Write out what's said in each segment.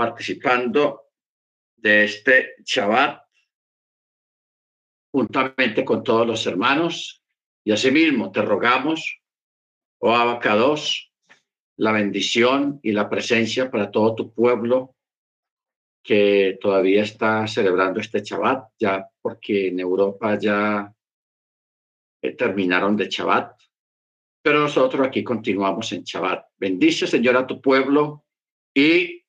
participando de este Shabbat juntamente con todos los hermanos y asimismo te rogamos, oh Abacados, la bendición y la presencia para todo tu pueblo que todavía está celebrando este Shabbat, ya porque en Europa ya eh, terminaron de Shabbat, pero nosotros aquí continuamos en Shabbat. Bendice, Señor, a tu pueblo y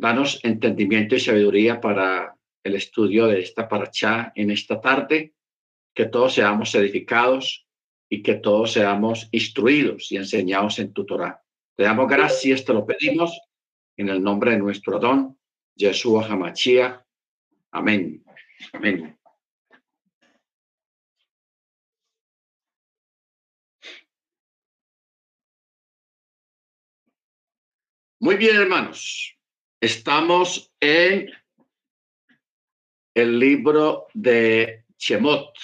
danos entendimiento y sabiduría para el estudio de esta paracha en esta tarde, que todos seamos edificados y que todos seamos instruidos y enseñados en tu Torah. Te damos gracias, te lo pedimos en el nombre de nuestro don, Yeshua Hamachia. Amén. Amén. Muy bien, hermanos. Estamos en el libro de Chemot,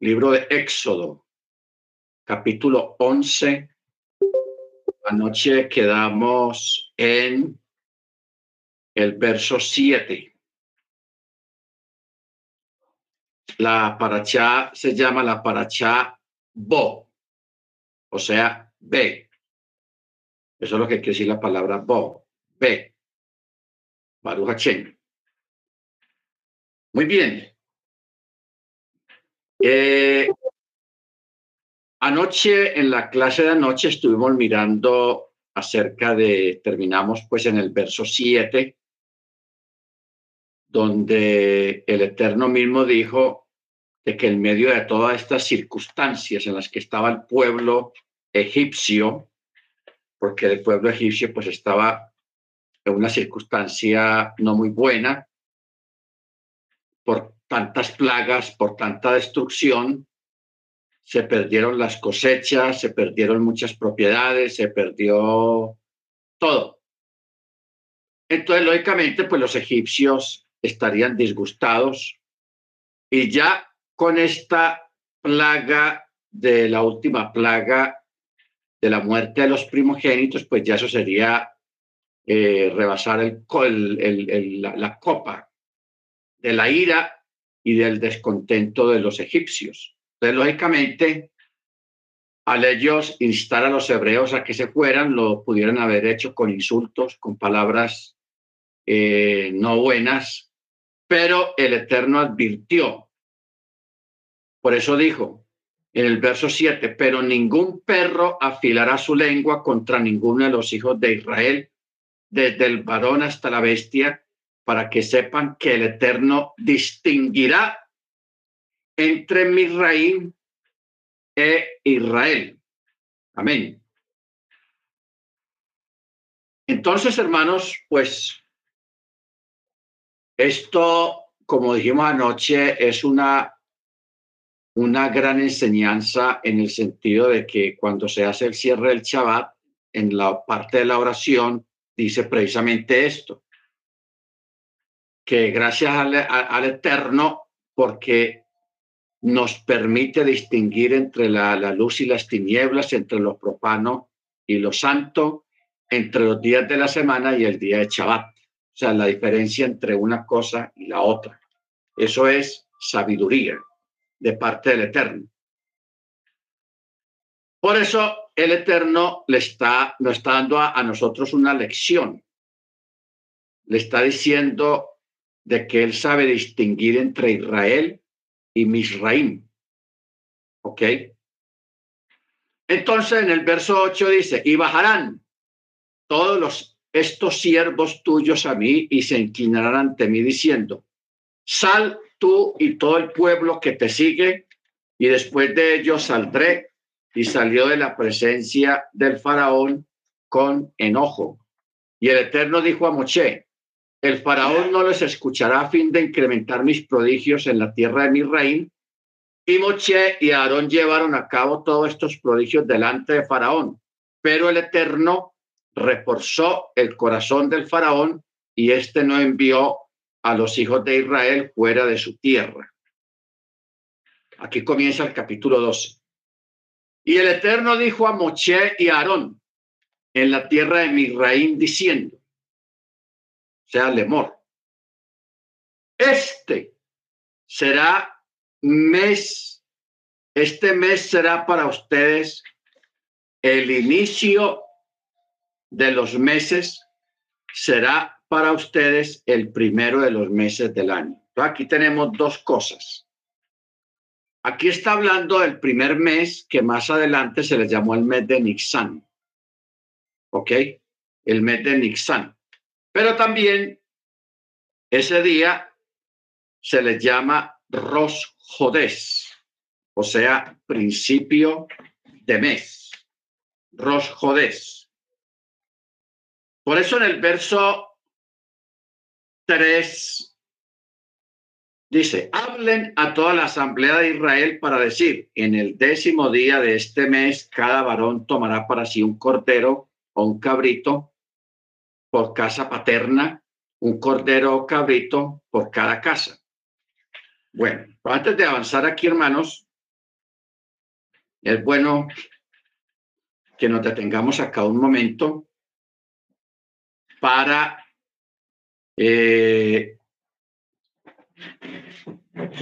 libro de Éxodo, capítulo 11. Anoche quedamos en el verso 7. La paracha se llama la paracha Bo, o sea, B. Eso es lo que quiere decir la palabra Bo, B. Baruch Muy bien. Eh, anoche, en la clase de anoche, estuvimos mirando acerca de, terminamos pues en el verso 7, donde el Eterno mismo dijo de que en medio de todas estas circunstancias en las que estaba el pueblo egipcio, porque el pueblo egipcio pues estaba una circunstancia no muy buena, por tantas plagas, por tanta destrucción, se perdieron las cosechas, se perdieron muchas propiedades, se perdió todo. Entonces, lógicamente, pues los egipcios estarían disgustados y ya con esta plaga de la última plaga de la muerte de los primogénitos, pues ya eso sería eh, rebasar el, la, copa de la ira y del descontento de los egipcios. Entonces, lógicamente, al ellos instar a los hebreos a que se fueran, lo pudieran haber hecho con insultos, con palabras eh, no buenas, pero el Eterno advirtió. Por eso dijo en el verso 7, pero ningún perro afilará su lengua contra ninguno de los hijos de Israel, desde el varón hasta la bestia, para que sepan que el Eterno distinguirá entre Misraim e Israel. Amén. Entonces, hermanos, pues esto, como dijimos anoche, es una, una gran enseñanza en el sentido de que cuando se hace el cierre del Shabbat, en la parte de la oración, dice precisamente esto, que gracias al, Eterno, porque nos permite distinguir entre la, la, luz y las tinieblas, entre lo profano y lo santo, entre los días de la semana y el día de Shabbat. O sea, la diferencia entre una cosa y la otra. Eso es sabiduría de parte del Eterno. Por eso el Eterno le está, nos está dando a, nosotros una lección. Le está diciendo de que él sabe distinguir entre Israel y Misraim. ¿Ok? Entonces en el verso 8 dice, y bajarán todos estos siervos tuyos a mí y se inclinarán ante mí diciendo, sal tú y todo el pueblo que te sigue, y después de ello saldré. Y salió de la presencia del faraón con enojo. Y el Eterno dijo a Moche, el faraón no les escuchará a fin de incrementar mis prodigios en la tierra de mi reino. Y Moche y Aarón llevaron a cabo todos estos prodigios delante de faraón. Pero el Eterno reforzó el corazón del faraón y éste no envió a los hijos de Israel fuera de su tierra. Aquí comienza el capítulo 12. Y el Eterno dijo a Moche y a Aarón en la tierra de Misraín diciendo, sea, Lemor. Este será mes, este mes será para ustedes el inicio de los meses, será para ustedes el primero de los meses del año. aquí tenemos dos cosas. Aquí está hablando del primer mes que más adelante se le llamó el mes de Nixan. ¿Ok? El mes de Nixan. Pero también ese día se le llama Rosh Jodés, o sea, principio de mes. Rosh Jodés. Por eso en el verso 3 dice, hablen a toda la asamblea de Israel para decir, en el décimo día de este mes, cada varón tomará para sí un cordero o un cabrito por casa paterna, un cordero o cabrito por cada casa. Bueno, antes de avanzar aquí, hermanos, es bueno que nos detengamos acá un momento para eh,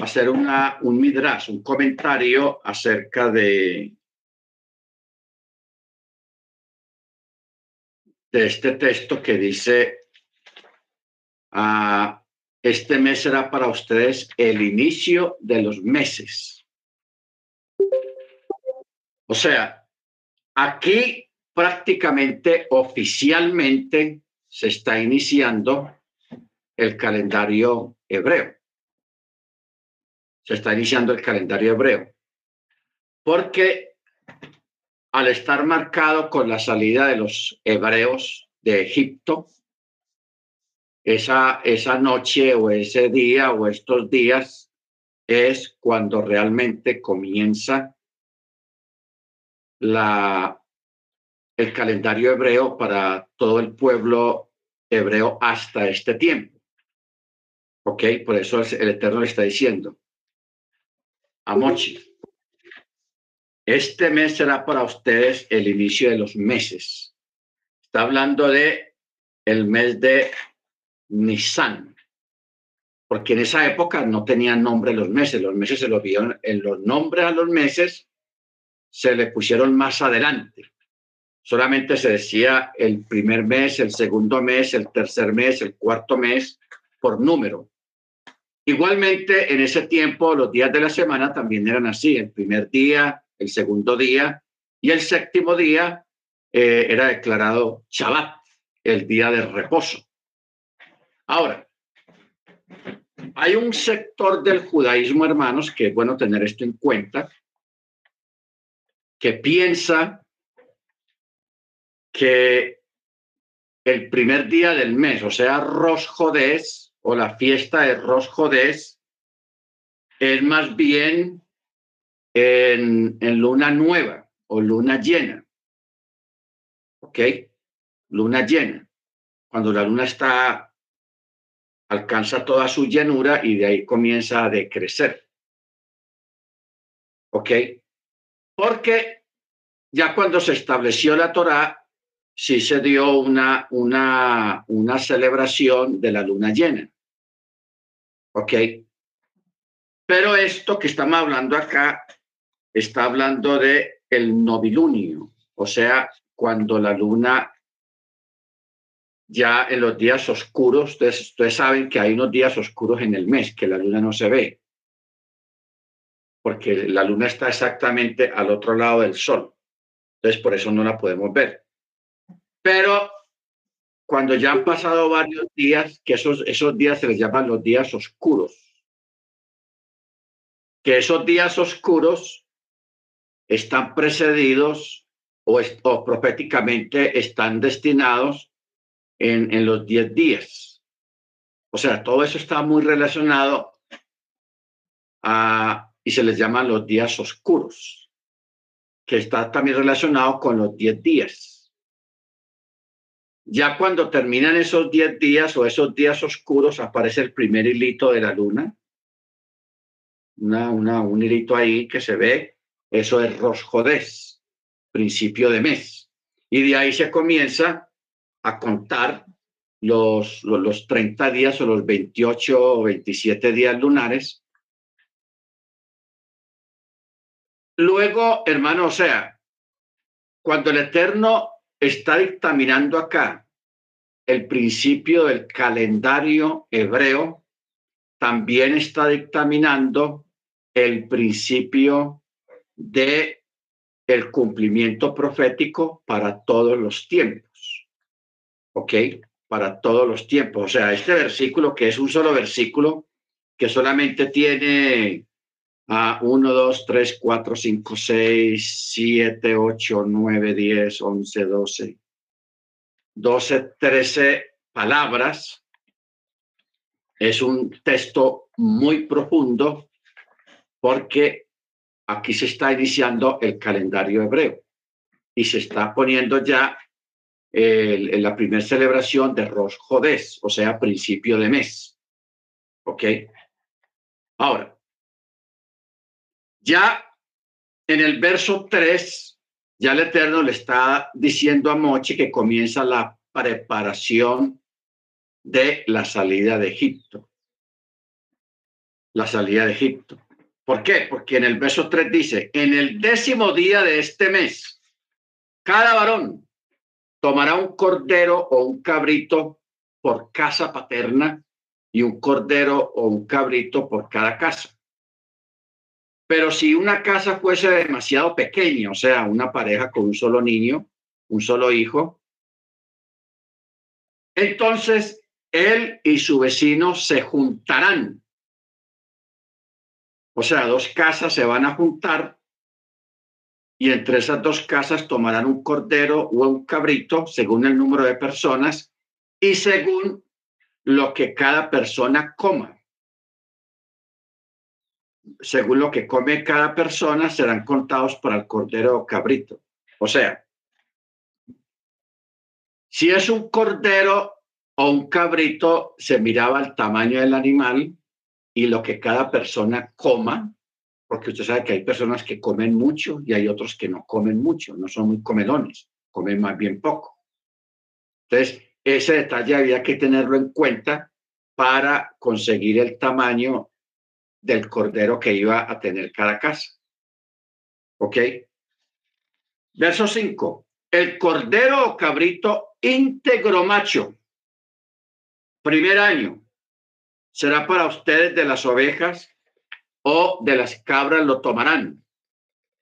hacer una, un midras, un comentario acerca de, de este texto que dice, ah, este mes será para ustedes el inicio de los meses. O sea, aquí prácticamente oficialmente se está iniciando el calendario hebreo. Se está iniciando el calendario hebreo. Porque al estar marcado con la salida de los hebreos de Egipto, esa, esa noche o ese día o estos días es cuando realmente comienza la, el calendario hebreo para todo el pueblo hebreo hasta este tiempo. ¿Ok? Por eso el Eterno le está diciendo a este mes será para ustedes el inicio de los meses. Está hablando de el mes de Nisan, porque en esa época no tenían nombre los meses, los meses se los vieron, en los nombres a los meses se le pusieron más adelante. Solamente se decía el primer mes, el segundo mes, el tercer mes, el cuarto mes, por número. Igualmente, en ese tiempo, los días de la semana también eran así. El primer día, el segundo día y el séptimo día eh, era declarado Shabbat, el día de reposo. Ahora, hay un sector del judaísmo, hermanos, que es bueno tener esto en cuenta, que piensa que el primer día del mes, o sea, Rosh o la fiesta de Rosh Jodés, es más bien en, luna nueva o luna llena. ¿Ok? Luna llena. Cuando la luna está, alcanza toda su llenura y de ahí comienza a decrecer. ¿Ok? Porque ya cuando se estableció la Torá, sí se dio una, una, una celebración de la luna llena. ¿Ok? Pero esto que estamos hablando acá está hablando de el novilunio, o sea, cuando la luna ya en los días oscuros, ustedes, ustedes, saben que hay unos días oscuros en el mes, que la luna no se ve, porque la luna está exactamente al otro lado del sol. Entonces, por eso no la podemos ver. Pero cuando ya han pasado varios días, que esos, esos días se les llaman los días oscuros, que esos días oscuros están precedidos o, proféticamente están destinados en, en los diez días. O sea, todo eso está muy relacionado a, y se les llama los días oscuros, que está también relacionado con los diez días. Ya cuando terminan esos diez días o esos días oscuros, aparece el primer hilito de la luna, una, una, un hilito ahí que se ve eso es Rosh principio de mes. Y de ahí se comienza a contar los, los, los 30 días o los 28 o 27 días lunares. Luego, hermano, o sea, cuando el Eterno está dictaminando acá el principio del calendario hebreo, también está dictaminando el principio de el cumplimiento profético para todos los tiempos. ¿Ok? Para todos los tiempos. O sea, este versículo, que es un solo versículo, que solamente tiene a 1, 2, 3, 4, 5, 6, 7, 8, 9, 10, 11, 12, 12, 13 palabras. Es un texto muy profundo porque aquí se está iniciando el calendario hebreo y se está poniendo ya en la primera celebración de Rosh o sea, principio de mes. ¿Ok? Ahora, ya en el verso 3, ya el Eterno le está diciendo a Moche que comienza la preparación de la salida de Egipto. La salida de Egipto. ¿Por qué? Porque en el verso 3 dice, en el décimo día de este mes, cada varón tomará un cordero o un cabrito por casa paterna y un cordero o un cabrito por cada casa. Pero si una casa fuese demasiado pequeña, o sea, una pareja con un solo niño, un solo hijo, entonces él y su vecino se juntarán. O sea, dos casas se van a juntar y entre esas dos casas tomarán un cordero o un cabrito según el número de personas y según lo que cada persona coma según lo que come cada persona, serán contados para el cordero o cabrito. O sea, si es un cordero o un cabrito, se miraba el tamaño del animal y lo que cada persona coma, porque usted sabe que hay personas que comen mucho y hay otros que no comen mucho, no son muy comedones, comen más bien poco. Entonces, ese detalle había que tenerlo en cuenta para conseguir el tamaño del cordero que iba a tener cada casa. ¿Ok? Verso 5. El cordero o cabrito íntegro macho, primer año, será para ustedes de las ovejas o de las cabras lo tomarán.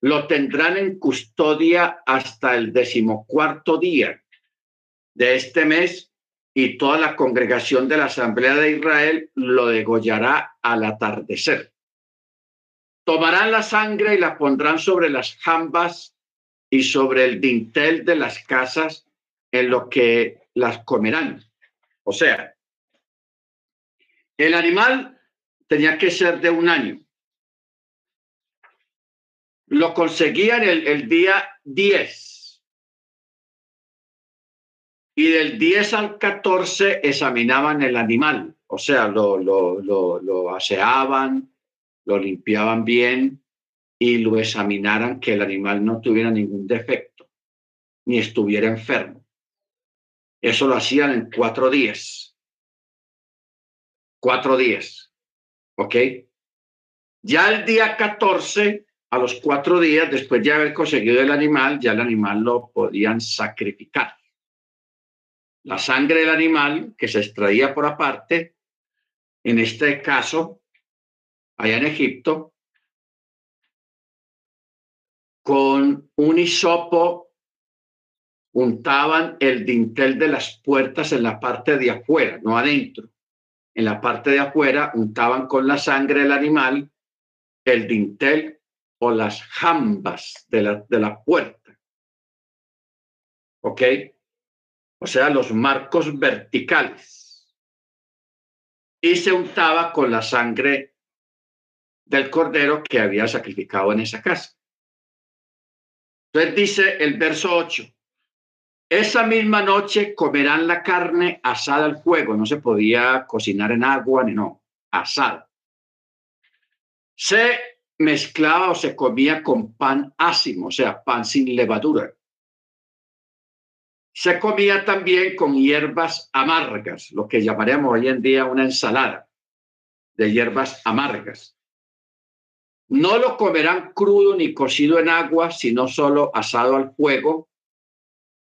Lo tendrán en custodia hasta el decimocuarto día de este mes y toda la congregación de la Asamblea de Israel lo degollará al atardecer. Tomarán la sangre y la pondrán sobre las jambas y sobre el dintel de las casas en lo que las comerán. O sea, el animal tenía que ser de un año. Lo conseguían el, el día 10 y del 10 al 14 examinaban el animal, o sea, lo, lo, lo, lo aseaban, lo limpiaban bien y lo examinaran que el animal no tuviera ningún defecto ni estuviera enfermo. Eso lo hacían en cuatro días. Cuatro días. ¿Ok? Ya el día 14, a los cuatro días, después de haber conseguido el animal, ya el animal lo podían sacrificar la sangre del animal que se extraía por aparte, en este caso, allá en Egipto, con un hisopo untaban el dintel de las puertas en la parte de afuera, no adentro. En la parte de afuera untaban con la sangre del animal el dintel o las jambas de la, de la puerta. ¿Ok? O sea, los marcos verticales. Y se untaba con la sangre del cordero que había sacrificado en esa casa. Entonces dice el verso 8, esa misma noche comerán la carne asada al fuego, no se podía cocinar en agua, ni no, asada. Se mezclaba o se comía con pan ácimo, o sea, pan sin levadura se comía también con hierbas amargas, lo que llamaríamos hoy en día una ensalada de hierbas amargas. No lo comerán crudo ni cocido en agua, sino solo asado al fuego,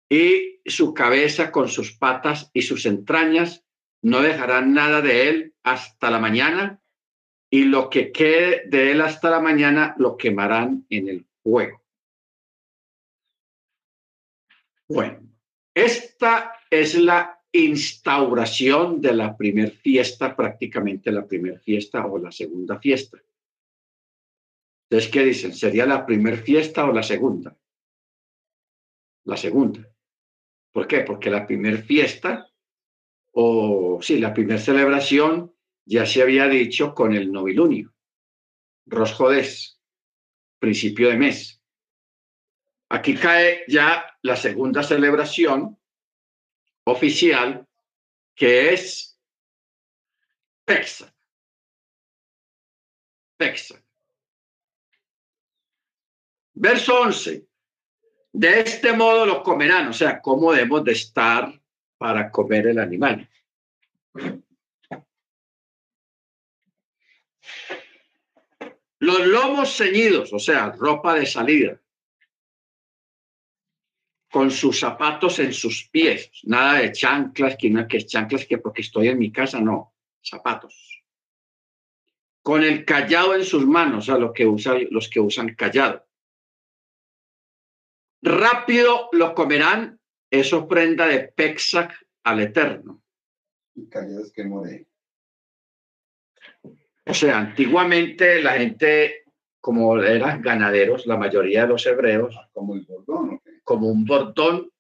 y su cabeza con sus patas y sus entrañas no dejarán nada de él hasta la mañana, y lo que quede de él hasta la mañana lo quemarán en el fuego. Bueno, esta es la instauración de la primer fiesta, prácticamente la primera fiesta o la segunda fiesta. Entonces, ¿qué dicen? ¿Sería la primera fiesta o la segunda? La segunda. ¿Por qué? Porque la primera fiesta, o sí, la primera celebración ya se había dicho con el novilunio, Rosjodés, principio de mes. Aquí cae ya la segunda celebración oficial, que es Pesach. Pesach. Verso 11. De este modo lo comerán, o sea, cómo debemos de estar para comer el animal. Los lomos ceñidos, o sea, ropa de salida con sus zapatos en sus pies, nada de chanclas, que no que chanclas que porque estoy en mi casa, no, zapatos. Con el callado en sus manos, a lo que usan los que usan callado. Rápido lo comerán, es ofrenda de Pexac al Eterno. callado es que O sea, antiguamente la gente, como eran ganaderos, la mayoría de los hebreos, ah, como el bordón, como un bordón,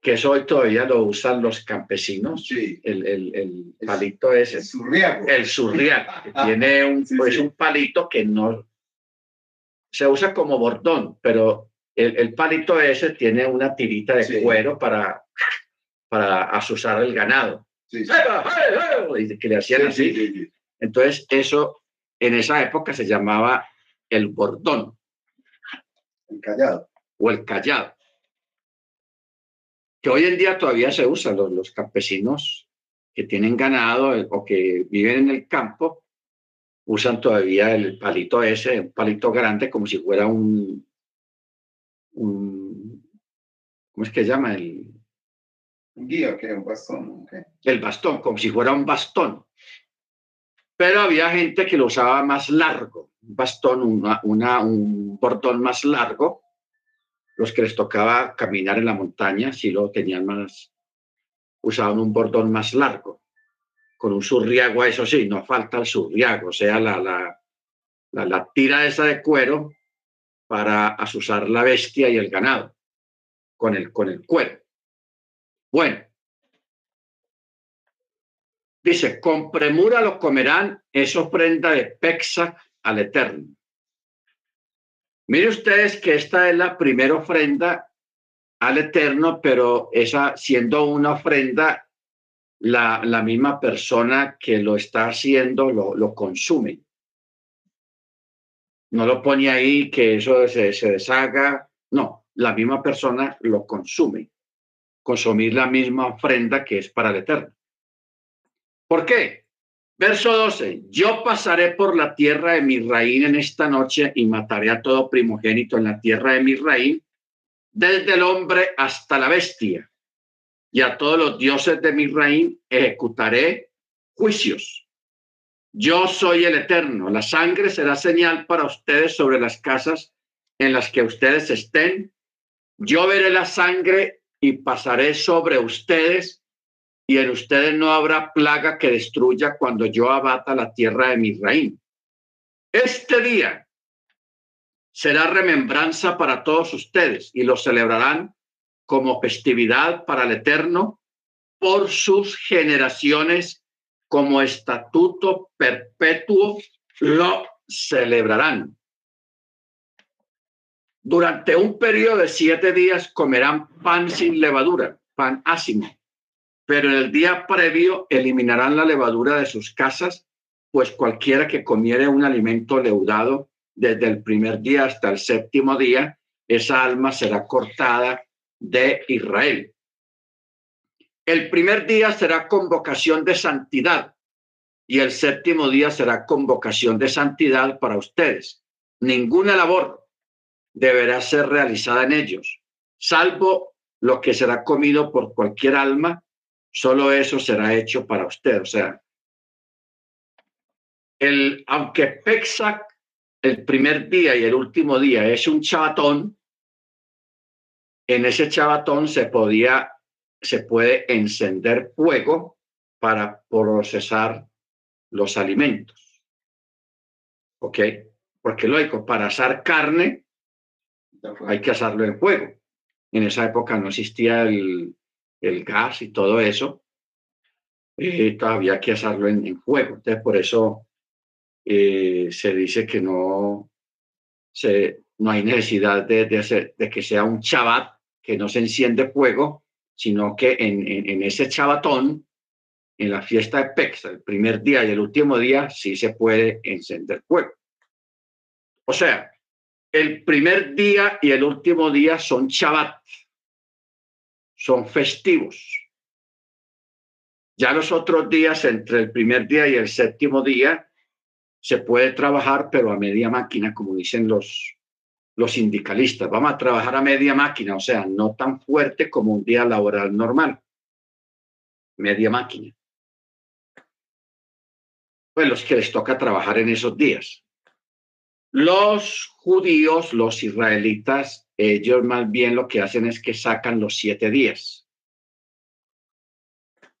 que eso hoy todavía lo usan los campesinos. Sí. El, el, el palito ese. El surriago. El surriago, que tiene un, pues un palito que no se usa como bordón, pero el, el palito ese tiene una tirita de cuero para, para asusar el ganado. Y que le hacían así. Entonces, eso en esa época se llamaba el bordón. El callado. O el callado. Que hoy en día todavía se usa. Los, los campesinos que tienen ganado eh, o que viven en el campo usan todavía el palito ese, un palito grande, como si fuera un, un ¿cómo es que se llama? El, un guía, ¿qué? Un bastón. El bastón, como si fuera un bastón. Pero había gente que lo usaba más largo, un bastón, una, un portón más largo. Los que les tocaba caminar en la montaña, si lo tenían más, usaban un bordón más largo, con un surriago, eso sí, no falta el surriago, o sea, la, la, la, la tira esa de cuero para asusar la bestia y el ganado, con el, con el cuero. Bueno, Dice, con premura lo comerán, es ofrenda de Pexa al Eterno. Mire ustedes que esta es la primera ofrenda al Eterno, pero esa siendo una ofrenda, la, la misma persona que lo está haciendo lo, lo consume. No lo pone ahí que eso se, se deshaga, no, la misma persona lo consume. Consumir la misma ofrenda que es para el Eterno. ¿Por qué? Verso 12, yo pasaré por la tierra de Misraín en esta noche y mataré a todo primogénito en la tierra de Misraín, desde el hombre hasta la bestia, y a todos los dioses de Misraín ejecutaré juicios. Yo soy el eterno, la sangre será señal para ustedes sobre las casas en las que ustedes estén. Yo veré la sangre y pasaré sobre ustedes y en ustedes no habrá plaga que destruya cuando yo abata la tierra de Misraín. Este día será remembranza para todos ustedes y lo celebrarán como festividad para el Eterno por sus generaciones como estatuto perpetuo lo celebrarán. Durante un periodo de siete días comerán pan sin levadura, pan ácimo pero en el día previo eliminarán la levadura de sus casas, pues cualquiera que comiere un alimento leudado desde el primer día hasta el séptimo día, esa alma será cortada de Israel. El primer día será convocación de santidad y el séptimo día será convocación de santidad para ustedes. Ninguna labor deberá ser realizada en ellos, salvo lo que será comido por cualquier alma, solo eso será hecho para usted. O sea, el, aunque Pexac el primer día y el último día es un chabatón, en ese chabatón se podía, se puede encender fuego para procesar los alimentos. ¿Ok? Porque lógico, para asar carne hay que asarlo en fuego. En esa época no existía el, el gas y todo eso. Eh, todavía hay que asarlo en, en fuego. Entonces, por eso eh, se dice que no, se, no hay necesidad de, de, hacer, de que sea un chabat, que no se enciende fuego, sino que en, en, ese chabatón, en la fiesta de Pexa, el primer día y el último día, sí se puede encender fuego. O sea, el primer día y el último día son chabat, son festivos. Ya los otros días, entre el primer día y el séptimo día, se puede trabajar, pero a media máquina, como dicen los, los sindicalistas. Vamos a trabajar a media máquina, o sea, no tan fuerte como un día laboral normal. Media máquina. Pues los que les toca trabajar en esos días. Los judíos, los israelitas, ellos más bien lo que hacen es que sacan los siete días.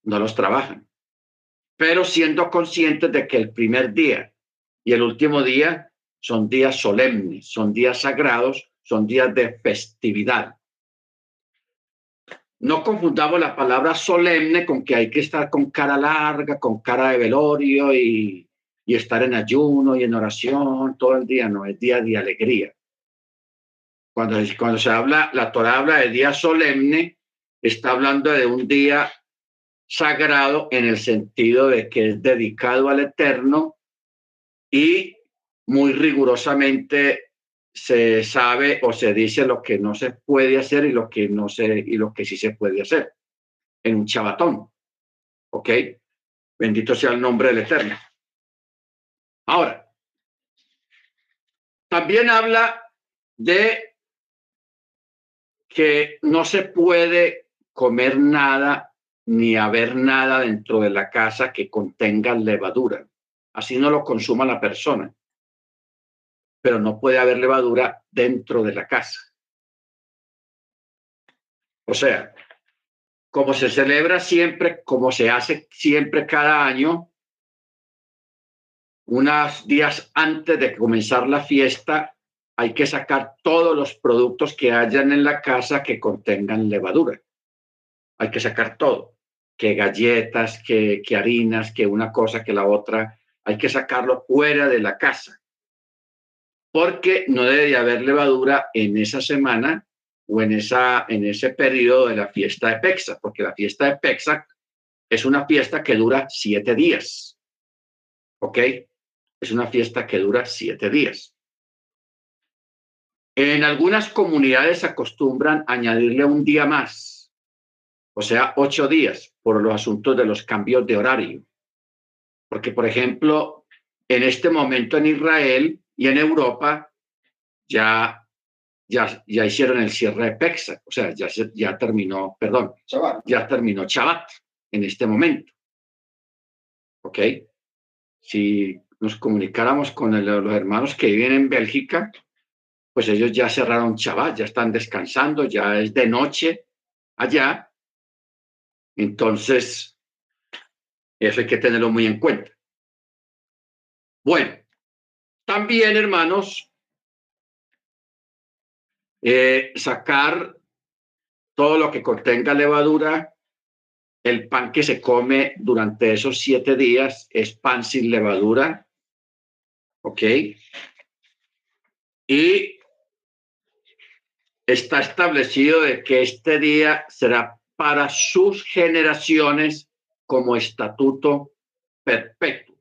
No los trabajan. Pero siendo conscientes de que el primer día y el último día son días solemnes, son días sagrados, son días de festividad. No confundamos la palabra solemne con que hay que estar con cara larga, con cara de velorio y, y estar en ayuno y en oración todo el día. No, es día de alegría. Cuando, cuando se habla, la Torah habla de día solemne, está hablando de un día sagrado en el sentido de que es dedicado al Eterno y muy rigurosamente se sabe o se dice lo que no se puede hacer y lo que no se y lo que sí se puede hacer en un chabatón. ¿Ok? Bendito sea el nombre del Eterno. Ahora, también habla de que no se puede comer nada ni haber nada dentro de la casa que contenga levadura así no lo consuma la persona. Pero no puede haber levadura dentro de la casa. O sea, como se celebra siempre, como se hace siempre cada año, unos días antes de comenzar la fiesta, hay que sacar todos los productos que hayan en la casa que contengan levadura. Hay que sacar todo, que galletas, que, harinas, que una cosa, que la otra, hay que sacarlo fuera de la casa, porque no debe haber levadura en esa semana o en, esa, en ese periodo de la fiesta de Pexa, porque la fiesta de Pexa es una fiesta que dura siete días. ¿Ok? Es una fiesta que dura siete días. En algunas comunidades acostumbran añadirle un día más, o sea, ocho días, por los asuntos de los cambios de horario. Porque, por ejemplo, en este momento en Israel y en Europa ya, ya, ya hicieron el cierre de Pexa, o sea, ya, ya terminó, perdón, ya terminó Chabat en este momento. ¿Ok? Si nos comunicáramos con el, los hermanos que viven en Bélgica, pues ellos ya cerraron Chabat, ya están descansando, ya es de noche allá. Entonces, eso hay que tenerlo muy en cuenta. Bueno, también, hermanos, eh, sacar todo lo que contenga levadura, el pan que se come durante esos siete días es pan sin levadura, ¿ok? Y está establecido de que este día será para sus generaciones como estatuto perpetuo.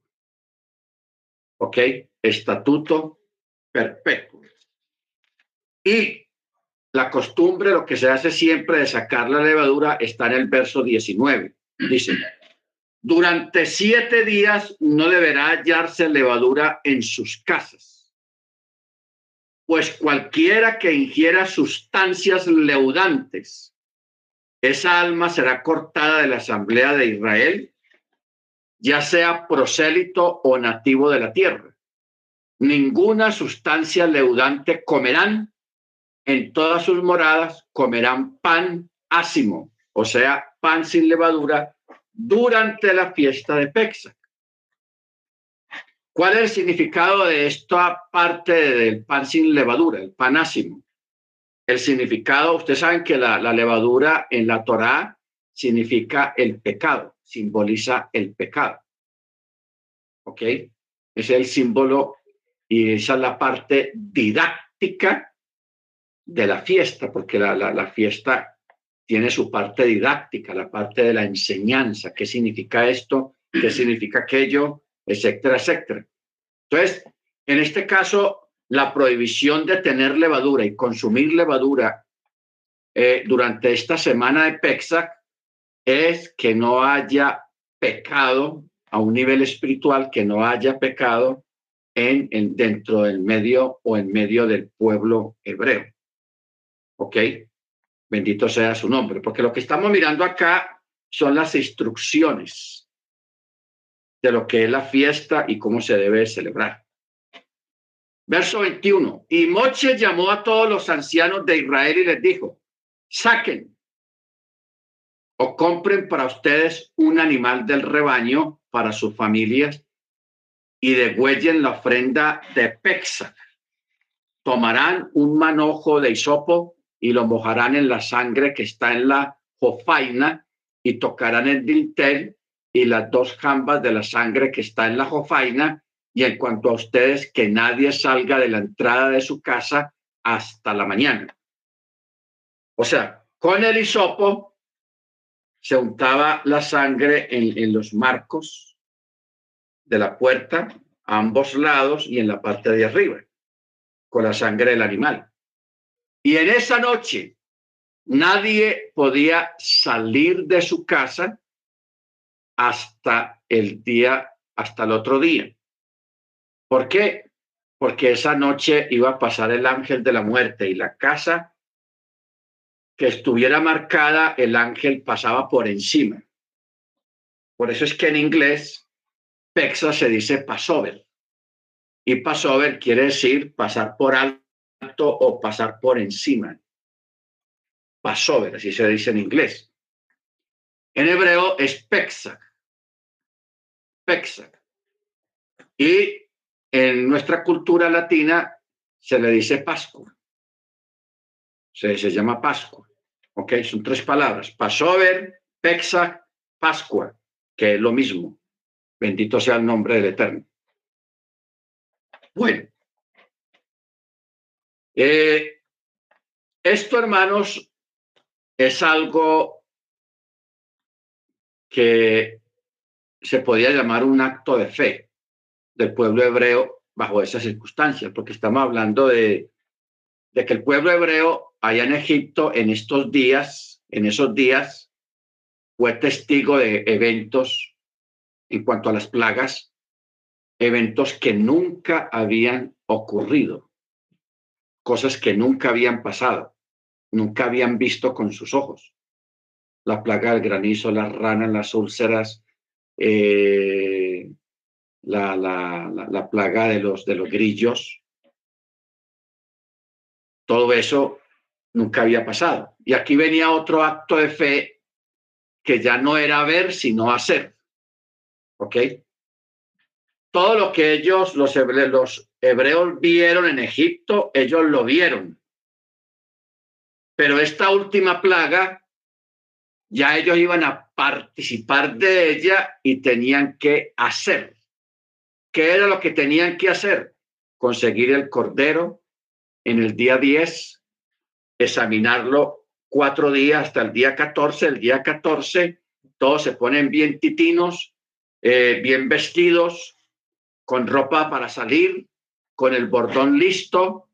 ¿Ok? Estatuto perpetuo. Y la costumbre, lo que se hace siempre de sacar la levadura, está en el verso 19. Dice, durante siete días no deberá hallarse levadura en sus casas, pues cualquiera que ingiera sustancias leudantes, esa alma será cortada de la asamblea de Israel, ya sea prosélito o nativo de la tierra. Ninguna sustancia leudante comerán en todas sus moradas, comerán pan ácimo, o sea, pan sin levadura, durante la fiesta de Pexa. ¿Cuál es el significado de esta parte del pan sin levadura, el pan ácimo? El significado, ustedes saben que la, la levadura en la Torá significa el pecado, simboliza el pecado. ¿Ok? Es el símbolo y esa es la parte didáctica de la fiesta, porque la, la, la fiesta tiene su parte didáctica, la parte de la enseñanza, qué significa esto, qué significa aquello, etcétera, etcétera. Entonces, en este caso, la prohibición de tener levadura y consumir levadura eh, durante esta semana de Pexac es que no haya pecado a un nivel espiritual, que no haya pecado en, en dentro del medio o en medio del pueblo hebreo. ¿Ok? Bendito sea su nombre, porque lo que estamos mirando acá son las instrucciones de lo que es la fiesta y cómo se debe celebrar. Verso 21. Y Moche llamó a todos los ancianos de Israel y les dijo, saquen o compren para ustedes un animal del rebaño para sus familias y degüellen la ofrenda de Pexa. Tomarán un manojo de hisopo y lo mojarán en la sangre que está en la jofaina y tocarán el dintel y las dos jambas de la sangre que está en la jofaina y en cuanto a ustedes que nadie salga de la entrada de su casa hasta la mañana. O sea, con el hisopo se untaba la sangre en, en los marcos de la puerta a ambos lados y en la parte de arriba, con la sangre del animal. Y en esa noche nadie podía salir de su casa hasta el día, hasta el otro día. ¿Por qué? Porque esa noche iba a pasar el ángel de la muerte y la casa que estuviera marcada, el ángel pasaba por encima. Por eso es que en inglés, Pexa se dice Passover. Y Passover quiere decir pasar por alto o pasar por encima. Passover, así se dice en inglés. En hebreo es Pexac. Pexac. Y en nuestra cultura latina se le dice Pascua. Se, se llama Pascua. ¿Ok? Son tres palabras. Passover, Pexac, Pascua, que es lo mismo. Bendito sea el nombre del Eterno. Bueno, eh, esto, hermanos, es algo que se podría llamar un acto de fe del pueblo hebreo bajo esas circunstancias, porque estamos hablando de, de que el pueblo hebreo allá en Egipto en estos días, en esos días, fue testigo de eventos en cuanto a las plagas, eventos que nunca habían ocurrido cosas que nunca habían pasado, nunca habían visto con sus ojos. La plaga del granizo, las ranas, las úlceras, eh, la, la, la, la, plaga de los, de los grillos. Todo eso nunca había pasado. Y aquí venía otro acto de fe que ya no era ver, sino hacer. ¿Ok? Todo lo que ellos, los, los hebreos vieron en Egipto, ellos lo vieron. Pero esta última plaga, ya ellos iban a participar de ella y tenían que hacer. ¿Qué era lo que tenían que hacer? Conseguir el cordero en el día 10, examinarlo cuatro días hasta el día 14. El día 14 todos se ponen bien titinos, eh, bien vestidos, con ropa para salir, con el bordón listo,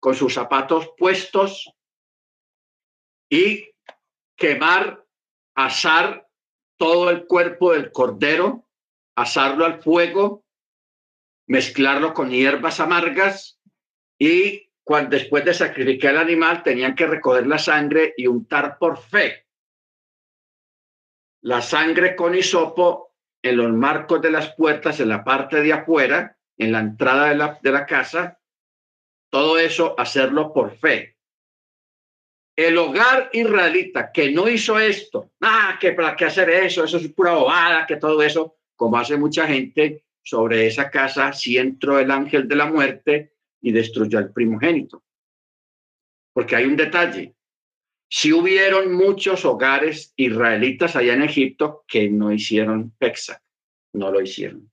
con sus zapatos puestos, y quemar, asar todo el cuerpo del cordero, asarlo al fuego, mezclarlo con hierbas amargas y cuando después de sacrificar el animal tenían que recoger la sangre y untar por fe la sangre con hisopo en los marcos de las puertas, en la parte de afuera, en la entrada de la, de la casa, todo eso hacerlo por fe. El hogar israelita que no hizo esto, ah, que para qué hacer eso, eso es pura bobada, que todo eso, como hace mucha gente, sobre esa casa si entró el ángel de la muerte y destruyó al primogénito. Porque hay un detalle. Si hubieron muchos hogares israelitas allá en Egipto que no hicieron Pexa, no lo hicieron.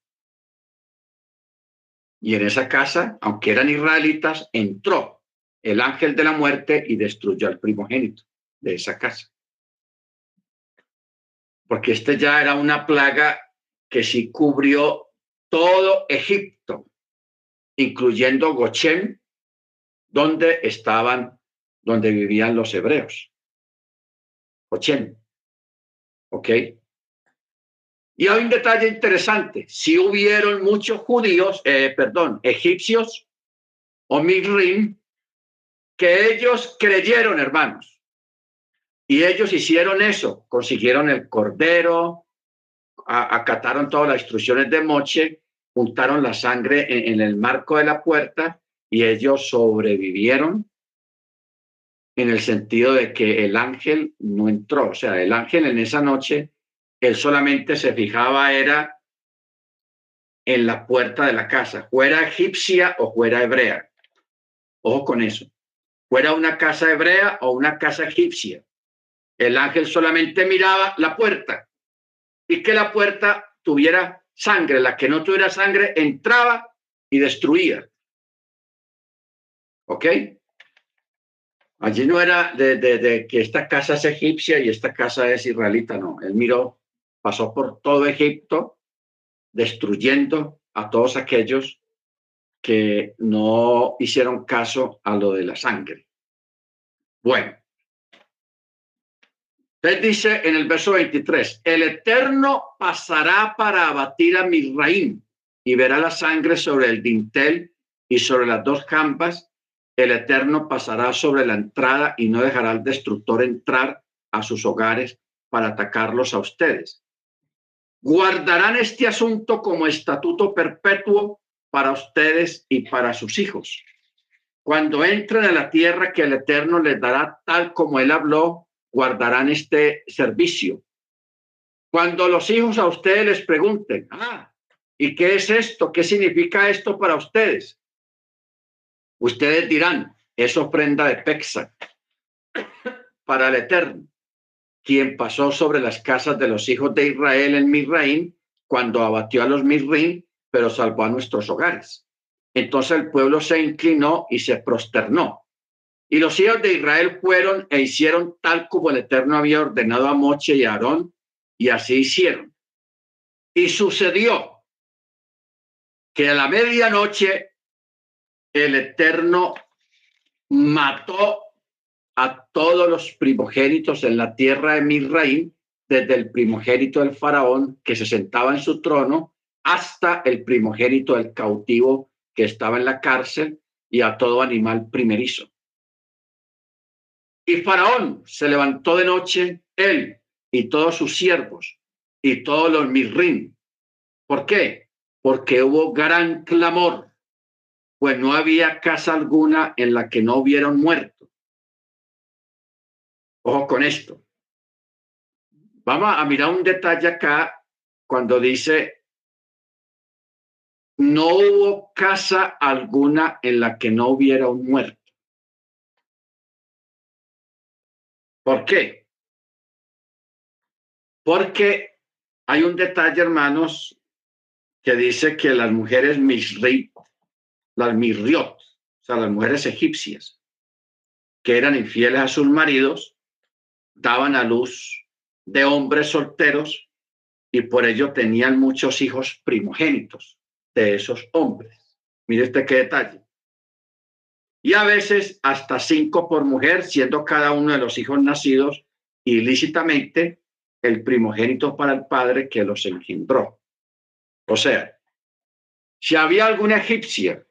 Y en esa casa, aunque eran israelitas, entró el ángel de la muerte y destruyó al primogénito de esa casa. Porque este ya era una plaga que sí cubrió todo Egipto, incluyendo Gochem, donde estaban, donde vivían los hebreos. Gochem. ¿Ok? Y hay un detalle interesante. Si hubieron muchos judíos, eh, perdón, egipcios o migrim, que ellos creyeron, hermanos. Y ellos hicieron eso, consiguieron el cordero, acataron todas las instrucciones de Moche, juntaron la sangre en, el marco de la puerta y ellos sobrevivieron en el sentido de que el ángel no entró. O sea, el ángel en esa noche, él solamente se fijaba era en la puerta de la casa, fuera egipcia o fuera hebrea. Ojo con eso. Fuera una casa hebrea o una casa egipcia. El ángel solamente miraba la puerta y que la puerta tuviera sangre. La que no tuviera sangre entraba y destruía. ¿Ok? Allí no era de, que esta casa es egipcia y esta casa es israelita, no. Él miró, pasó por todo Egipto, destruyendo a todos aquellos que no hicieron caso a lo de la sangre. Bueno, entonces dice en el verso 23, el Eterno pasará para abatir a Misraim y verá la sangre sobre el dintel y sobre las dos campas. El Eterno pasará sobre la entrada y no dejará al destructor entrar a sus hogares para atacarlos a ustedes. Guardarán este asunto como estatuto perpetuo para ustedes y para sus hijos. Cuando entren a la tierra que el Eterno les dará tal como él habló, guardarán este servicio. Cuando los hijos a ustedes les pregunten, ah, ¿y qué es esto? ¿Qué significa esto para ustedes? Ustedes dirán, es ofrenda de Pexa para el Eterno, quien pasó sobre las casas de los hijos de Israel en Misraín cuando abatió a los Misraín, pero salvó a nuestros hogares. Entonces el pueblo se inclinó y se prosternó. Y los hijos de Israel fueron e hicieron tal como el Eterno había ordenado a Moche y a Aarón, y así hicieron. Y sucedió que a la medianoche el Eterno mató a todos los primogénitos en la tierra de Misraim, desde el primogénito del faraón que se sentaba en su trono hasta el primogénito del cautivo que estaba en la cárcel y a todo animal primerizo. Y Faraón se levantó de noche, él y todos sus siervos y todos los mirrim. ¿Por qué? Porque hubo gran clamor, pues no había casa alguna en la que no hubiera un muerto. Ojo con esto. Vamos a mirar un detalle acá cuando dice, no hubo casa alguna en la que no hubiera un muerto. ¿Por qué? Porque hay un detalle, hermanos, que dice que las mujeres misri, las mirriot, o sea, las mujeres egipcias, que eran infieles a sus maridos, daban a luz de hombres solteros y por ello tenían muchos hijos primogénitos de esos hombres. Mire este qué detalle. y a veces hasta cinco por mujer, siendo cada uno de los hijos nacidos ilícitamente el primogénito para el padre que los engendró. O sea, si había alguna egipcia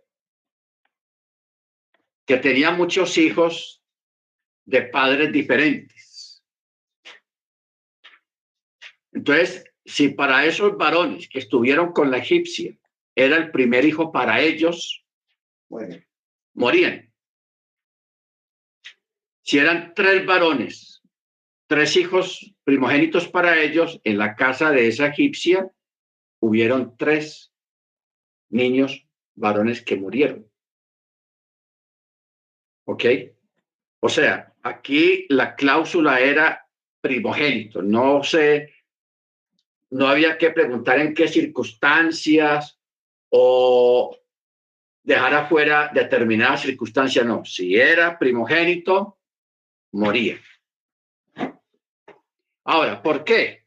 que tenía muchos hijos de padres diferentes, entonces, si para esos varones que estuvieron con la egipcia era el primer hijo para ellos, Bueno, morían. Si eran tres varones, tres hijos primogénitos para ellos, en la casa de esa egipcia hubieron tres niños varones que murieron. ¿Ok? O sea, aquí la cláusula era primogénito. No sé, no había que preguntar en qué circunstancias o dejar afuera determinadas circunstancias, no. Si era primogénito, moría. Ahora, ¿por qué?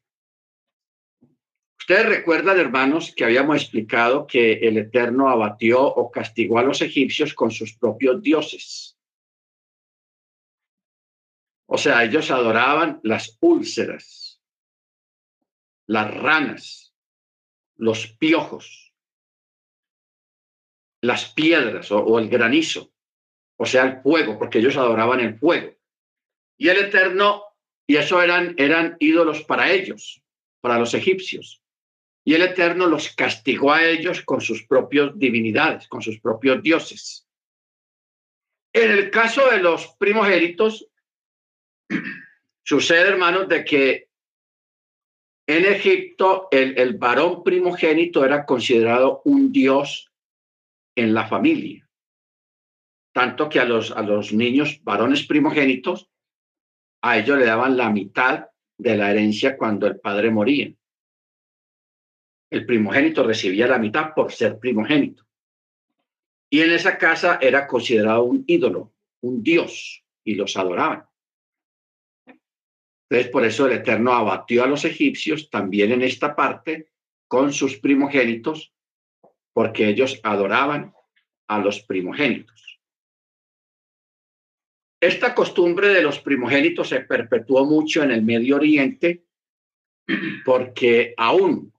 Ustedes recuerdan, hermanos, que habíamos explicado que el Eterno abatió o castigó a los egipcios con sus propios dioses. O sea, ellos adoraban las úlceras, las ranas, los piojos, las piedras o, el granizo, o sea, el fuego, porque ellos adoraban el fuego. Y el Eterno, y eso eran, eran ídolos para ellos, para los egipcios. Y el Eterno los castigó a ellos con sus propios divinidades, con sus propios dioses. En el caso de los primogénitos, sucede, hermanos, de que en Egipto el, el varón primogénito era considerado un dios en la familia. Tanto que a los, a los niños varones primogénitos, a ellos le daban la mitad de la herencia cuando el padre moría. El primogénito recibía la mitad por ser primogénito. Y en esa casa era considerado un ídolo, un dios, y los adoraban. Entonces, por eso el Eterno abatió a los egipcios también en esta parte con sus primogénitos, porque ellos adoraban a los primogénitos. Esta costumbre de los primogénitos se perpetuó mucho en el Medio Oriente porque aún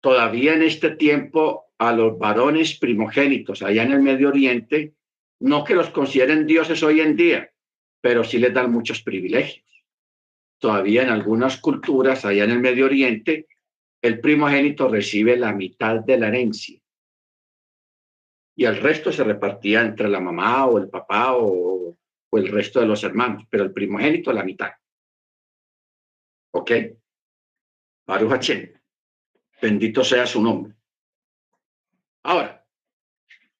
todavía en este tiempo a los varones primogénitos allá en el Medio Oriente, no que los consideren dioses hoy en día, pero sí les dan muchos privilegios. Todavía en algunas culturas allá en el Medio Oriente, el primogénito recibe la mitad de la herencia y el resto se repartía entre la mamá o el papá o, el resto de los hermanos, pero el primogénito la mitad. ¿Ok? Baruch Hashem. Bendito sea su nombre. Ahora,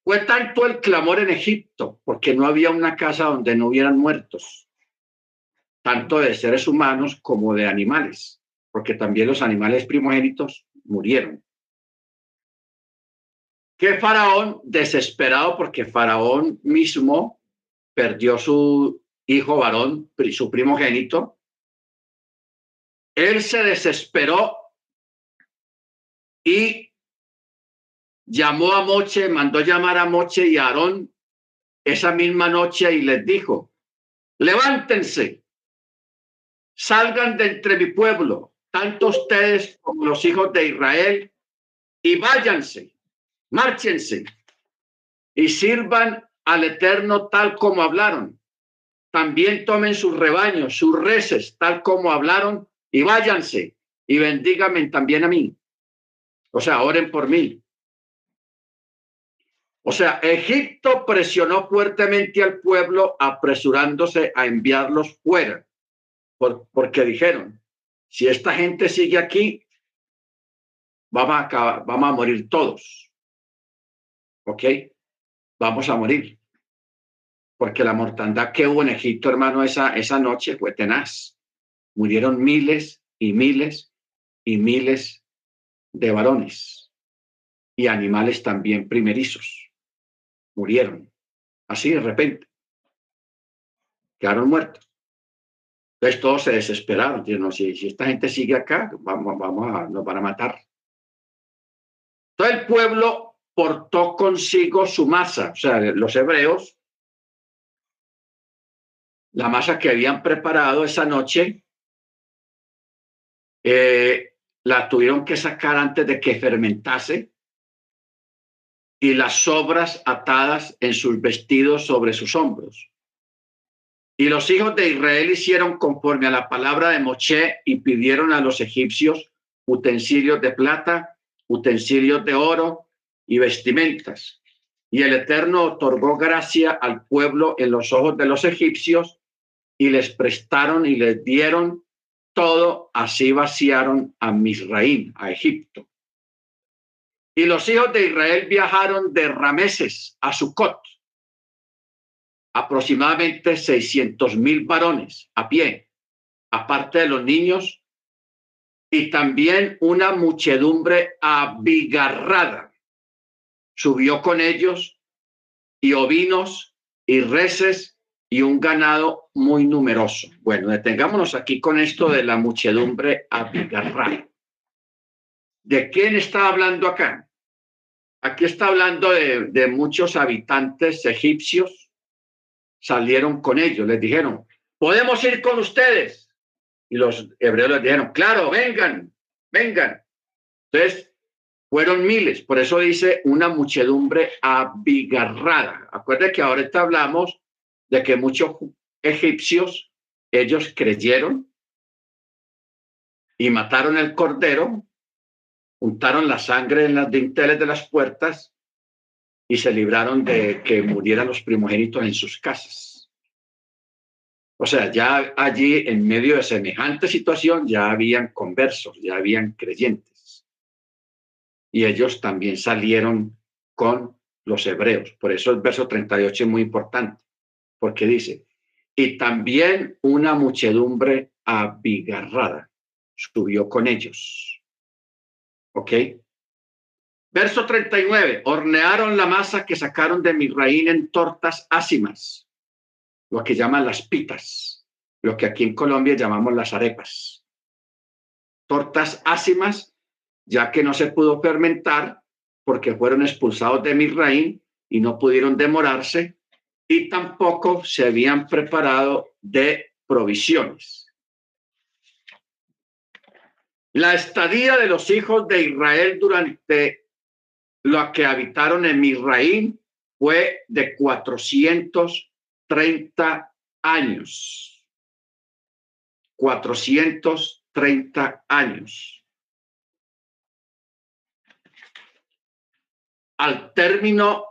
fue tanto el clamor en Egipto, porque no había una casa donde no hubieran muertos, tanto de seres humanos como de animales, porque también los animales primogénitos murieron. Que Faraón, desesperado porque Faraón mismo perdió su hijo varón, su primogénito, él se desesperó y llamó a Moche, mandó llamar a Moche y a Aarón esa misma noche y les dijo, levántense, salgan de entre mi pueblo, tanto ustedes como los hijos de Israel, y váyanse, márchense y sirvan al Eterno tal como hablaron. También tomen sus rebaños, sus reces, tal como hablaron, y váyanse y bendíganme también a mí. O sea, oren por mí. O sea, Egipto presionó fuertemente al pueblo apresurándose a enviarlos fuera, por, porque dijeron, si esta gente sigue aquí, vamos a, acabar, vamos a morir todos. ¿Ok? Vamos a morir. Porque la mortandad que hubo en Egipto, hermano, esa, esa noche fue tenaz. Murieron miles y miles y miles de varones y animales también primerizos. Murieron así de repente. Quedaron muertos. Entonces todos se desesperaron. Dijeron, si, si esta gente sigue acá, vamos, vamos a, nos van a matar. Todo el pueblo portó consigo su masa, o sea, los hebreos la masa que habían preparado esa noche, eh, la tuvieron que sacar antes de que fermentase y las sobras atadas en sus vestidos sobre sus hombros. Y los hijos de Israel hicieron conforme a la palabra de Moche y pidieron a los egipcios utensilios de plata, utensilios de oro y vestimentas. Y el Eterno otorgó gracia al pueblo en los ojos de los egipcios y les prestaron y les dieron todo, así vaciaron a Misraín, a Egipto. Y los hijos de Israel viajaron de Rameses a Sucot, aproximadamente 600 mil varones a pie, aparte de los niños, y también una muchedumbre abigarrada. Subió con ellos y ovinos y reses y un ganado muy numeroso. Bueno, detengámonos aquí con esto de la muchedumbre abigarrada. ¿De quién está hablando acá? Aquí está hablando de, de muchos habitantes egipcios. Salieron con ellos, les dijeron, podemos ir con ustedes. Y los hebreos les dijeron, claro, vengan, vengan. Entonces, fueron miles, por eso dice una muchedumbre abigarrada. Acuérdense que ahorita hablamos de que muchos egipcios, ellos creyeron y mataron el cordero, untaron la sangre en las dinteles de las puertas y se libraron de que murieran los primogénitos en sus casas. O sea, ya allí, en medio de semejante situación, ya habían conversos, ya habían creyentes. Y ellos también salieron con los hebreos. Por eso el verso 38 es muy importante porque dice, y también una muchedumbre abigarrada subió con ellos. ¿Ok? Verso 39, hornearon la masa que sacaron de mi raíz en tortas ácimas, lo que llaman las pitas, lo que aquí en Colombia llamamos las arepas. Tortas ácimas, ya que no se pudo fermentar porque fueron expulsados de mi raíz y no pudieron demorarse y tampoco se habían preparado de provisiones. La estadía de los hijos de Israel durante lo que habitaron en Misraín fue de 430 años. 430 años. Al término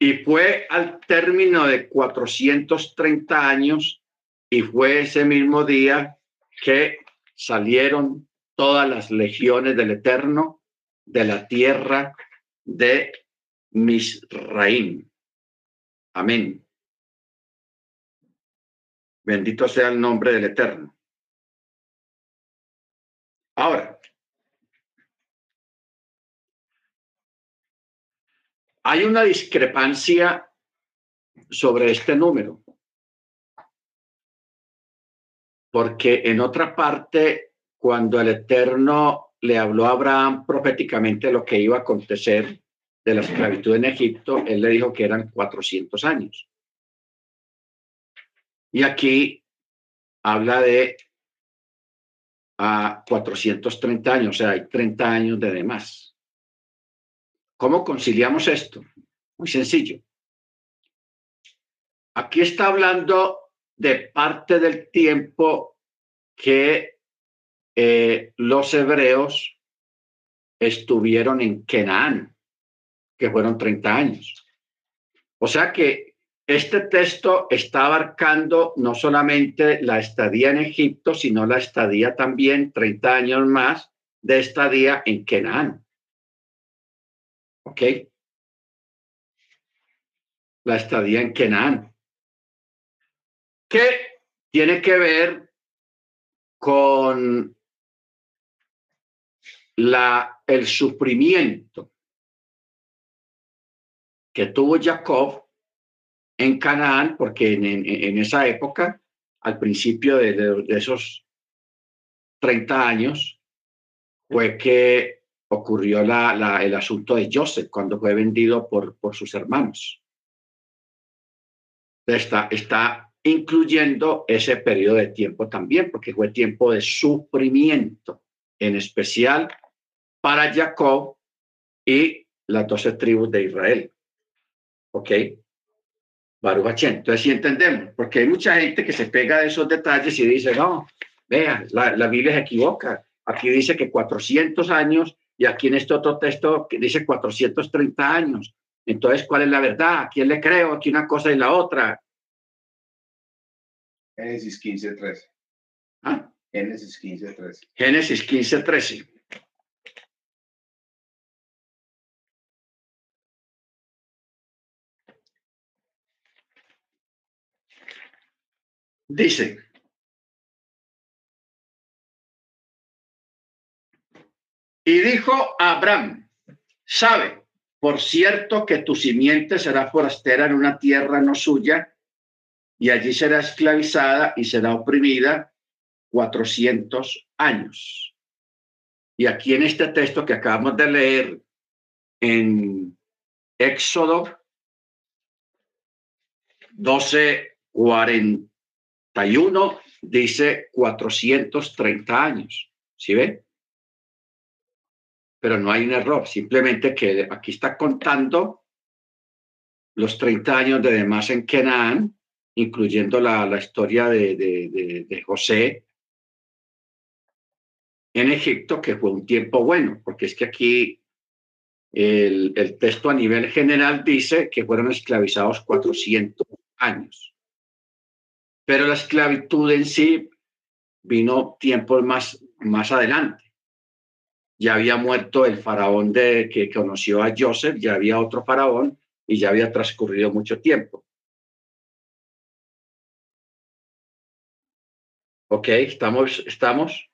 Y fue al término de 430 años y fue ese mismo día que salieron todas las legiones del Eterno de la tierra de Misraim. Amén. Bendito sea el nombre del Eterno. Ahora, Hay una discrepancia sobre este número, porque en otra parte, cuando el Eterno le habló a Abraham proféticamente lo que iba a acontecer de la esclavitud en Egipto, él le dijo que eran 400 años. Y aquí habla de a 430 años, o sea, hay 30 años de demás. ¿Cómo conciliamos esto? Muy sencillo. Aquí está hablando de parte del tiempo que eh, los hebreos estuvieron en Canaán, que fueron 30 años. O sea que este texto está abarcando no solamente la estadía en Egipto, sino la estadía también 30 años más de estadía en Canaán. ¿Ok? La estadía en Kenan. ¿Qué tiene que ver con el sufrimiento que tuvo Jacob en Canaán, porque en, esa época, al principio de, esos 30 años, fue que ocurrió el asunto de Joseph cuando fue vendido por, por sus hermanos. Está, está incluyendo ese periodo de tiempo también, porque fue tiempo de sufrimiento, en especial para Jacob y las doce tribus de Israel. ¿Ok? Baruch Entonces, sí entendemos, porque hay mucha gente que se pega de esos detalles y dice, no, vea, la, la Biblia se equivoca. Aquí dice que 400 años y aquí en este otro texto dice 430 años. Entonces, ¿cuál es la verdad? ¿A quién le creo? Aquí una cosa y la otra. Génesis 15, 13. ¿Ah? Génesis 15, 13. Génesis 15, 13. Dice, y dijo Abraham, sabe, por cierto que tu simiente será forastera en una tierra no suya, y allí será esclavizada y será oprimida cuatrocientos años. Y aquí en este texto que acabamos de leer en Éxodo 12, 41, dice 430 años. ¿Sí ve? Pero no hay un error, simplemente que aquí está contando los 30 años de demás en Canaán, incluyendo la, la historia de, de, de, de José en Egipto, que fue un tiempo bueno, porque es que aquí el, el, texto a nivel general dice que fueron esclavizados 400 años. Pero la esclavitud en sí vino tiempos más, más adelante. Ya había muerto el faraón de, que conoció a Joseph, ya había otro faraón y ya había transcurrido mucho tiempo. Ok, estamos, estamos.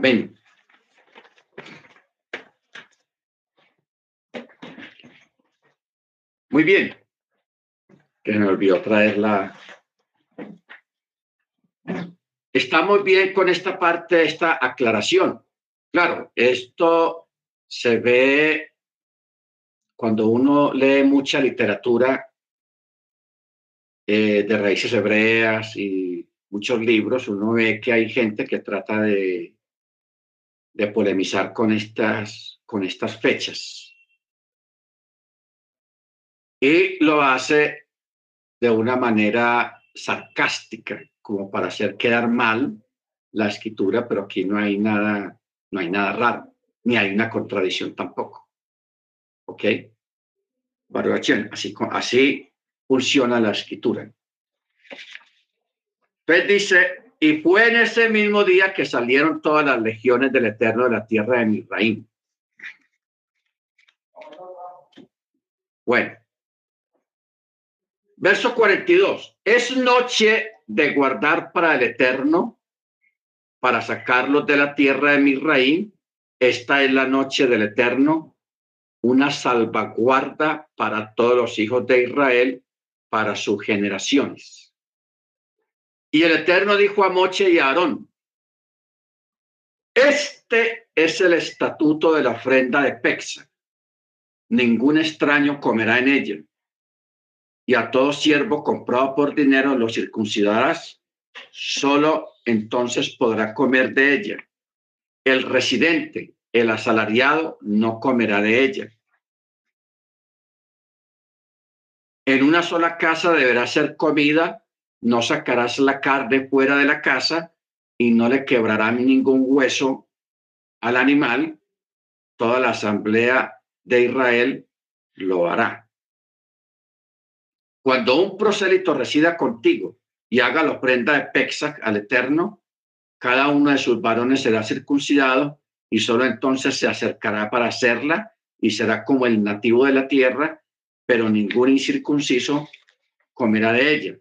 Amén. Muy bien. Que me olvidó traerla. Estamos bien con esta parte, esta aclaración. Claro, esto se ve cuando uno lee mucha literatura eh, de raíces hebreas y muchos libros, uno ve que hay gente que trata de, de polemizar con estas, con estas fechas. Y lo hace de una manera sarcástica, como para hacer quedar mal la escritura, pero aquí no hay nada no hay nada raro, ni hay una contradicción tampoco. ¿Ok? Así, así funciona la escritura. Entonces dice, y fue en ese mismo día que salieron todas las legiones del Eterno de la tierra de Misraim. Bueno. Verso 42. Es noche de guardar para el Eterno para sacarlos de la tierra de Misraín. Esta es la noche del Eterno, una salvaguarda para todos los hijos de Israel, para sus generaciones. Y el Eterno dijo a Moche y a Aarón, este es el estatuto de la ofrenda de Pexa. Ningún extraño comerá en ella. Y a todo siervo comprado por dinero lo circuncidarás. Solo entonces podrá comer de ella. El residente, el asalariado, no comerá de ella. En una sola casa deberá ser comida, no sacarás la carne fuera de la casa y no le quebrarán ningún hueso al animal. Toda la asamblea de Israel lo hará. Cuando un prosélito resida contigo y haga la ofrenda de Pexac al Eterno, cada uno de sus varones será circuncidado y solo entonces se acercará para hacerla y será como el nativo de la tierra, pero ningún incircunciso comerá de ella.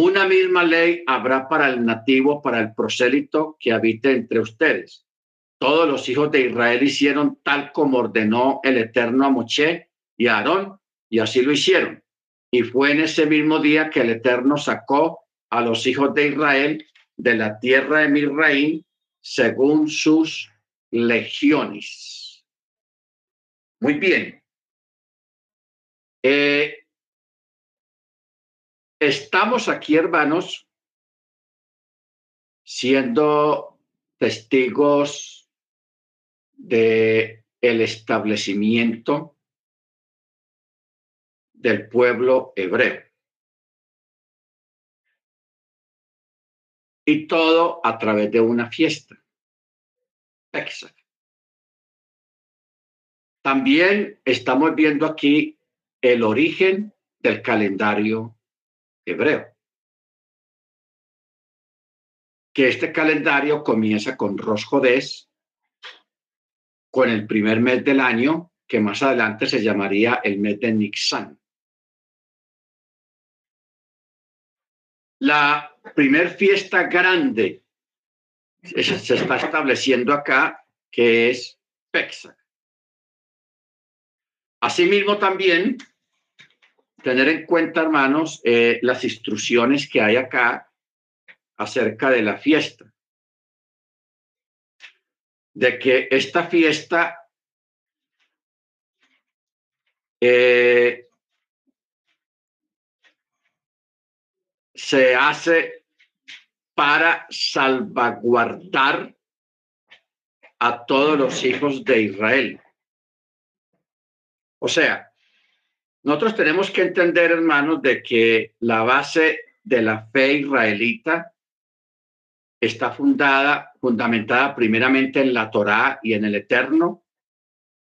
Una misma ley habrá para el nativo, para el prosélito que habite entre ustedes. Todos los hijos de Israel hicieron tal como ordenó el Eterno a Moche y a Aarón, y así lo hicieron. Y fue en ese mismo día que el Eterno sacó a los hijos de Israel de la tierra de Misraim según sus legiones. Muy bien. Eh, estamos aquí, hermanos, siendo testigos de el establecimiento del pueblo hebreo. Y todo a través de una fiesta. También estamos viendo aquí el origen del calendario hebreo. Que este calendario comienza con Rosh Hodés, con el primer mes del año, que más adelante se llamaría el mes de Nixán. La primer fiesta grande se está estableciendo acá, que es Pesach. Asimismo, también tener en cuenta, hermanos, eh, las instrucciones que hay acá acerca de la fiesta. De que esta fiesta eh, se hace para salvaguardar a todos los hijos de Israel. O sea, nosotros tenemos que entender, hermanos, de que la base de la fe israelita está fundada, fundamentada primeramente en la Torá y en el Eterno,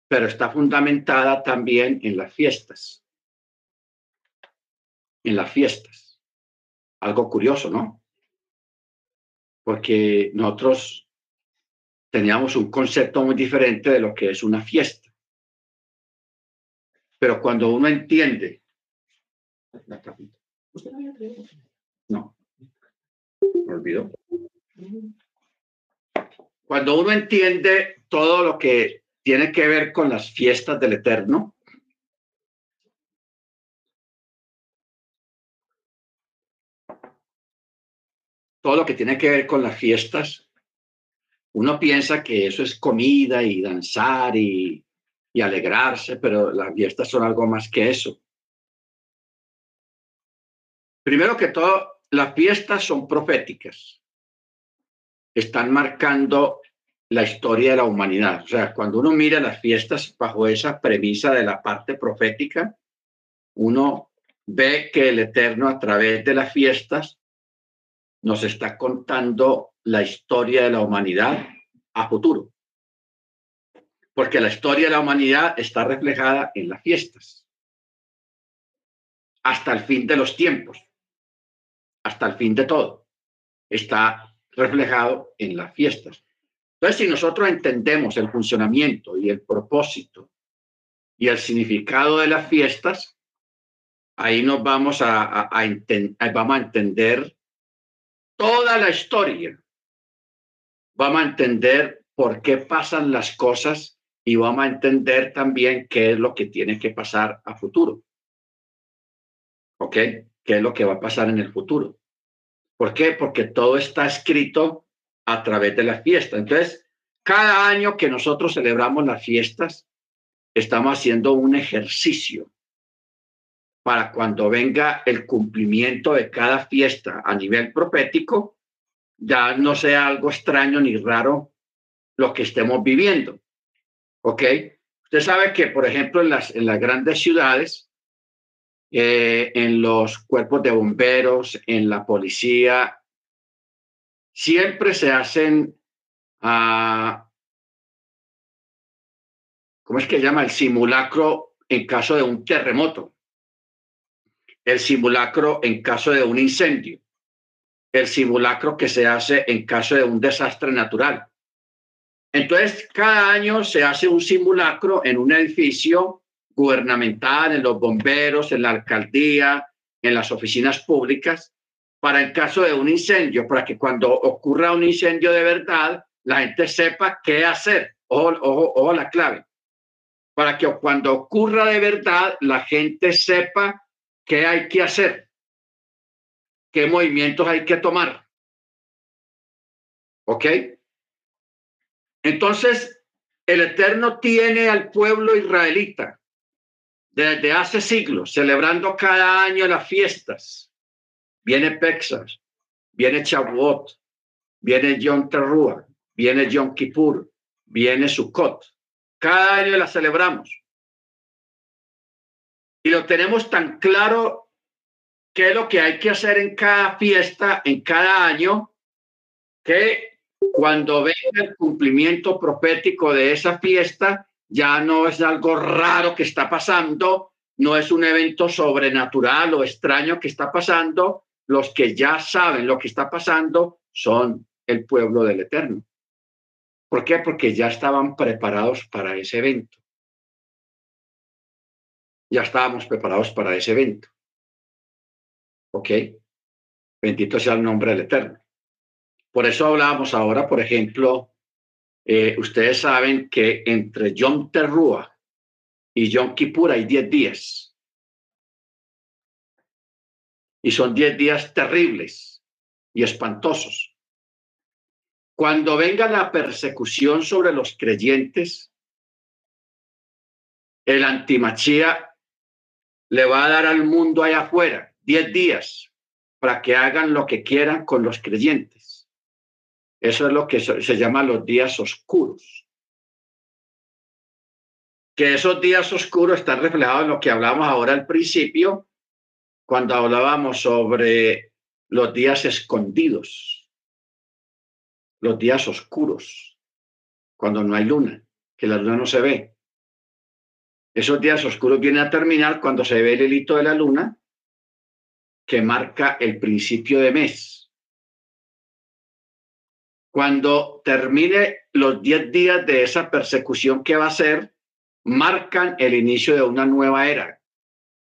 pero está fundamentada también en las fiestas. En las fiestas. Algo curioso, ¿no? Porque nosotros teníamos un concepto muy diferente de lo que es una fiesta. Pero cuando uno entiende, no, me olvidó. Cuando uno entiende todo lo que tiene que ver con las fiestas del Eterno, todo lo que tiene que ver con las fiestas, uno piensa que eso es comida y danzar y y alegrarse, pero las fiestas son algo más que eso. Primero que todo, las fiestas son proféticas. Están marcando la historia de la humanidad. O sea, cuando uno mira las fiestas bajo esa premisa de la parte profética, uno ve que el Eterno a través de las fiestas nos está contando la historia de la humanidad a futuro porque la historia de la humanidad está reflejada en las fiestas, hasta el fin de los tiempos, hasta el fin de todo, está reflejado en las fiestas. Entonces, si nosotros entendemos el funcionamiento y el propósito y el significado de las fiestas, ahí nos vamos a, vamos a entender toda la historia. Vamos a entender por qué pasan las cosas y vamos a entender también qué es lo que tiene que pasar a futuro. ¿Ok? ¿Qué es lo que va a pasar en el futuro? ¿Por qué? Porque todo está escrito a través de las fiestas. Entonces, cada año que nosotros celebramos las fiestas, estamos haciendo un ejercicio para cuando venga el cumplimiento de cada fiesta a nivel profético, ya no sea algo extraño ni raro lo que estemos viviendo. ¿Ok? Usted sabe que, por ejemplo, en las, en las grandes ciudades, eh, en los cuerpos de bomberos, en la policía, siempre se hacen, uh, ¿cómo es que llama? El simulacro en caso de un terremoto, el simulacro en caso de un incendio, el simulacro que se hace en caso de un desastre natural. Entonces, cada año se hace un simulacro en un edificio gubernamental, en los bomberos, en la alcaldía, en las oficinas públicas, para en caso de un incendio, para que cuando ocurra un incendio de verdad, la gente sepa qué hacer. Ojo, ojo, ojo la clave. Para que cuando ocurra de verdad, la gente sepa qué hay que hacer, qué movimientos hay que tomar. ¿Ok? Entonces, el Eterno tiene al pueblo israelita desde hace siglos celebrando cada año las fiestas. Viene Pexas, viene Shavuot, viene Yom Teruah, viene Yom Kippur, viene Sukkot. Cada año la celebramos. Y lo tenemos tan claro qué es lo que hay que hacer en cada fiesta, en cada año, que cuando venga el cumplimiento profético de esa fiesta, ya no es algo raro que está pasando, no es un evento sobrenatural o extraño que está pasando. Los que ya saben lo que está pasando son el pueblo del Eterno. ¿Por qué? Porque ya estaban preparados para ese evento. Ya estábamos preparados para ese evento. ¿Ok? Bendito sea el nombre del Eterno. Por eso hablábamos ahora, por ejemplo, eh, ustedes saben que entre Yom Teruah y Yom Kippur hay 10 días. Y son 10 días terribles y espantosos. Cuando venga la persecución sobre los creyentes, el antimachía le va a dar al mundo allá afuera 10 días para que hagan lo que quieran con los creyentes. Eso es lo que se llama los días oscuros. Que esos días oscuros están reflejados en lo que hablamos ahora al principio, cuando hablábamos sobre los días escondidos, los días oscuros, cuando no hay luna, que la luna no se ve. Esos días oscuros vienen a terminar cuando se ve el hilito de la luna que marca el principio de mes. Cuando termine los 10 días de esa persecución que va a ser, marcan el inicio de una nueva era,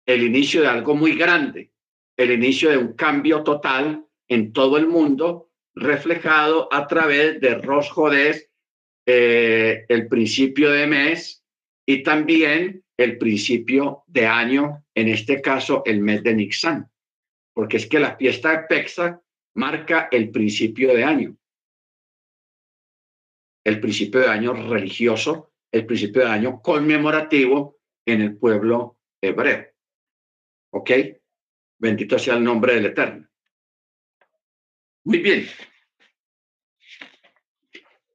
el inicio de algo muy grande, el inicio de un cambio total en todo el mundo, reflejado a través de Rosh eh, el principio de mes y también el principio de año, en este caso el mes de Nixán porque es que la fiesta de Pexa marca el principio de año. El principio de año religioso, el principio de año conmemorativo en el pueblo hebreo. ¿Ok? Bendito sea el nombre del Eterno. Muy bien.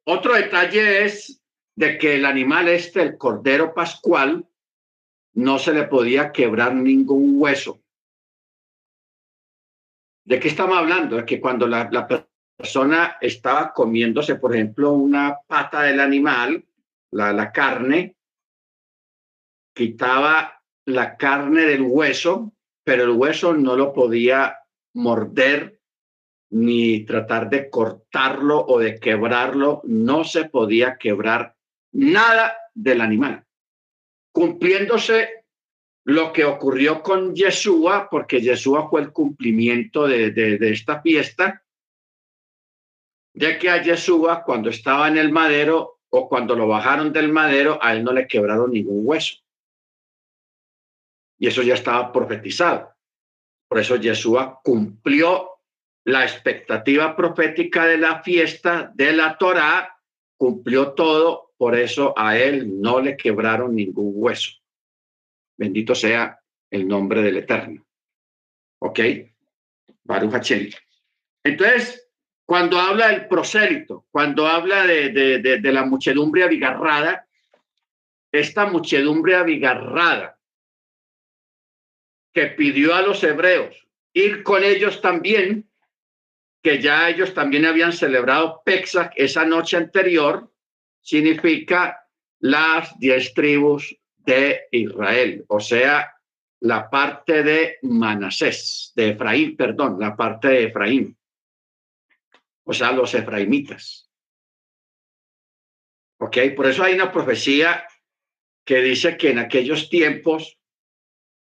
Otro detalle es de que el animal este, el cordero pascual, no se le podía quebrar ningún hueso. ¿De qué estamos hablando? Es que cuando la, persona estaba comiéndose, por ejemplo, una pata del animal, la, carne, quitaba la carne del hueso, pero el hueso no lo podía morder ni tratar de cortarlo o de quebrarlo, no se podía quebrar nada del animal, cumpliéndose lo que ocurrió con Yeshua, porque Yeshua fue el cumplimiento de, esta fiesta, de que a Yeshua cuando estaba en el madero o cuando lo bajaron del madero, a él no le quebraron ningún hueso. Y eso ya estaba profetizado. Por eso Yeshua cumplió la expectativa profética de la fiesta de la Torá, cumplió todo, por eso a él no le quebraron ningún hueso. Bendito sea el nombre del Eterno. ¿Ok? Baruch Hachem. Entonces, cuando habla del prosélito, cuando habla de, de, de, la muchedumbre abigarrada, esta muchedumbre abigarrada que pidió a los hebreos ir con ellos también, que ya ellos también habían celebrado Pexac esa noche anterior, significa las diez tribus de Israel, o sea, la parte de Manasés, de Efraín, perdón, la parte de Efraín, o sea, los efraimitas. ¿Ok? Por eso hay una profecía que dice que en aquellos tiempos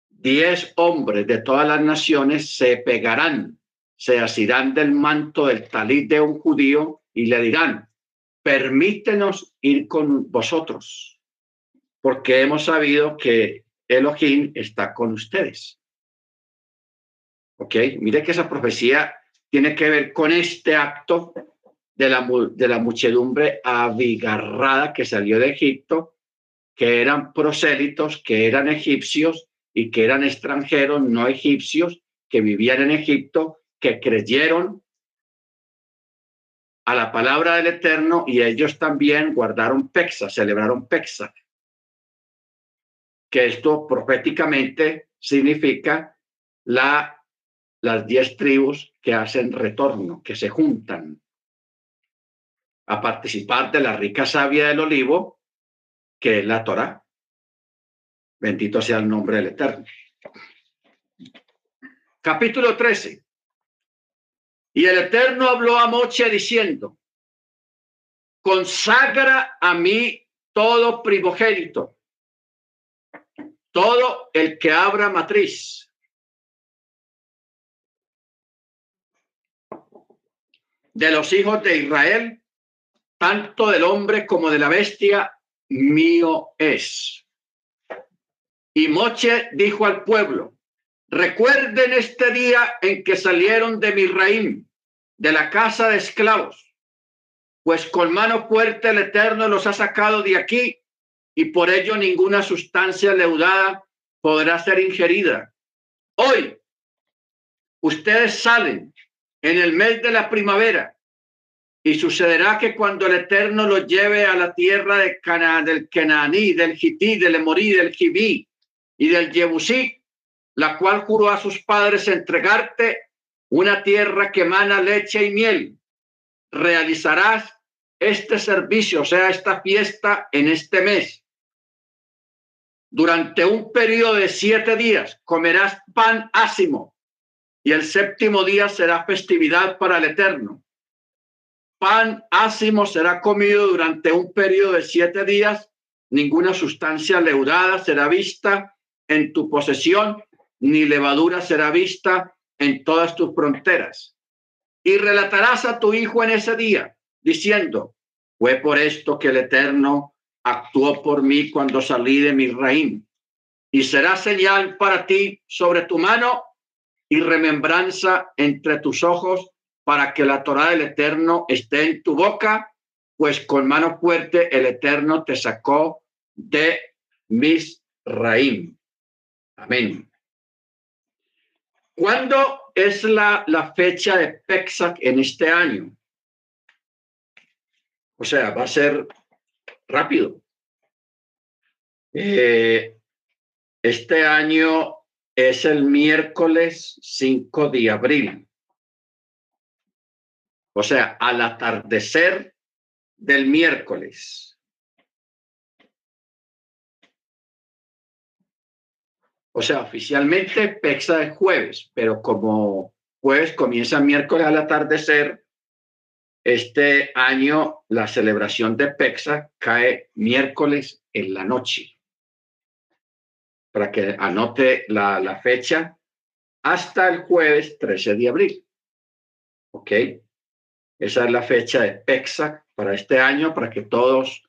diez hombres de todas las naciones se pegarán, se asirán del manto del talit de un judío y le dirán, permítenos ir con vosotros porque hemos sabido que Elohim está con ustedes. ¿Ok? Mire que esa profecía tiene que ver con este acto de la, muchedumbre abigarrada que salió de Egipto, que eran prosélitos, que eran egipcios y que eran extranjeros, no egipcios, que vivían en Egipto, que creyeron a la palabra del Eterno y ellos también guardaron Pexa, celebraron Pexa, que esto proféticamente significa la, las diez tribus que hacen retorno, que se juntan a participar de la rica savia del olivo, que es la Torah. Bendito sea el nombre del Eterno. Capítulo 13. Y el Eterno habló a Moche diciendo, consagra a mí todo primogénito, todo el que abra matriz. De los hijos de Israel, tanto del hombre como de la bestia, mío es. Y Moche dijo al pueblo, recuerden este día en que salieron de Misraim, de la casa de esclavos, pues con mano fuerte el Eterno los ha sacado de aquí y por ello ninguna sustancia leudada podrá ser ingerida. Hoy ustedes salen en el mes de la primavera y sucederá que cuando el Eterno los lleve a la tierra de Cana, del Kenaní, del Hití, del Emorí, del Jibí y del Jebusí, la cual juró a sus padres entregarte una tierra que emana leche y miel, realizarás este servicio, o sea, esta fiesta en este mes. Durante un periodo de siete días comerás pan ácimo y el séptimo día será festividad para el Eterno pan ácimo será comido durante un periodo de siete días, ninguna sustancia leudada será vista en tu posesión, ni levadura será vista en todas tus fronteras. Y relatarás a tu hijo en ese día, diciendo, fue por esto que el Eterno actuó por mí cuando salí de mi reino. Y será señal para ti sobre tu mano y remembranza entre tus ojos para que la Torah del Eterno esté en tu boca, pues con mano fuerte el Eterno te sacó de Misraim. Amén. ¿Cuándo es la, la fecha de Pexac en este año? O sea, va a ser rápido. Eh, este año es el miércoles 5 de abril. O sea, al atardecer del miércoles. O sea, oficialmente Pexa es jueves, pero como jueves comienza miércoles al atardecer, este año la celebración de Pexa cae miércoles en la noche. Para que anote la, fecha hasta el jueves 13 de abril. ¿Ok? Esa es la fecha de PEXAC para este año, para que todos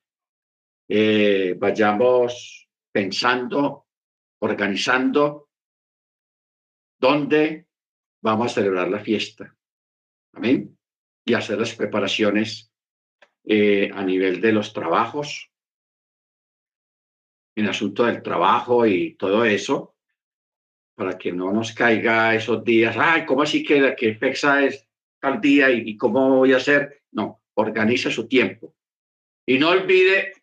eh, vayamos pensando, organizando dónde vamos a celebrar la fiesta. Amén. Y hacer las preparaciones eh, a nivel de los trabajos, en asunto del trabajo y todo eso, para que no nos caiga esos días, ay, ¿cómo así que, que FEXA es tal día y, cómo voy a hacer. No, organiza su tiempo. Y no olvide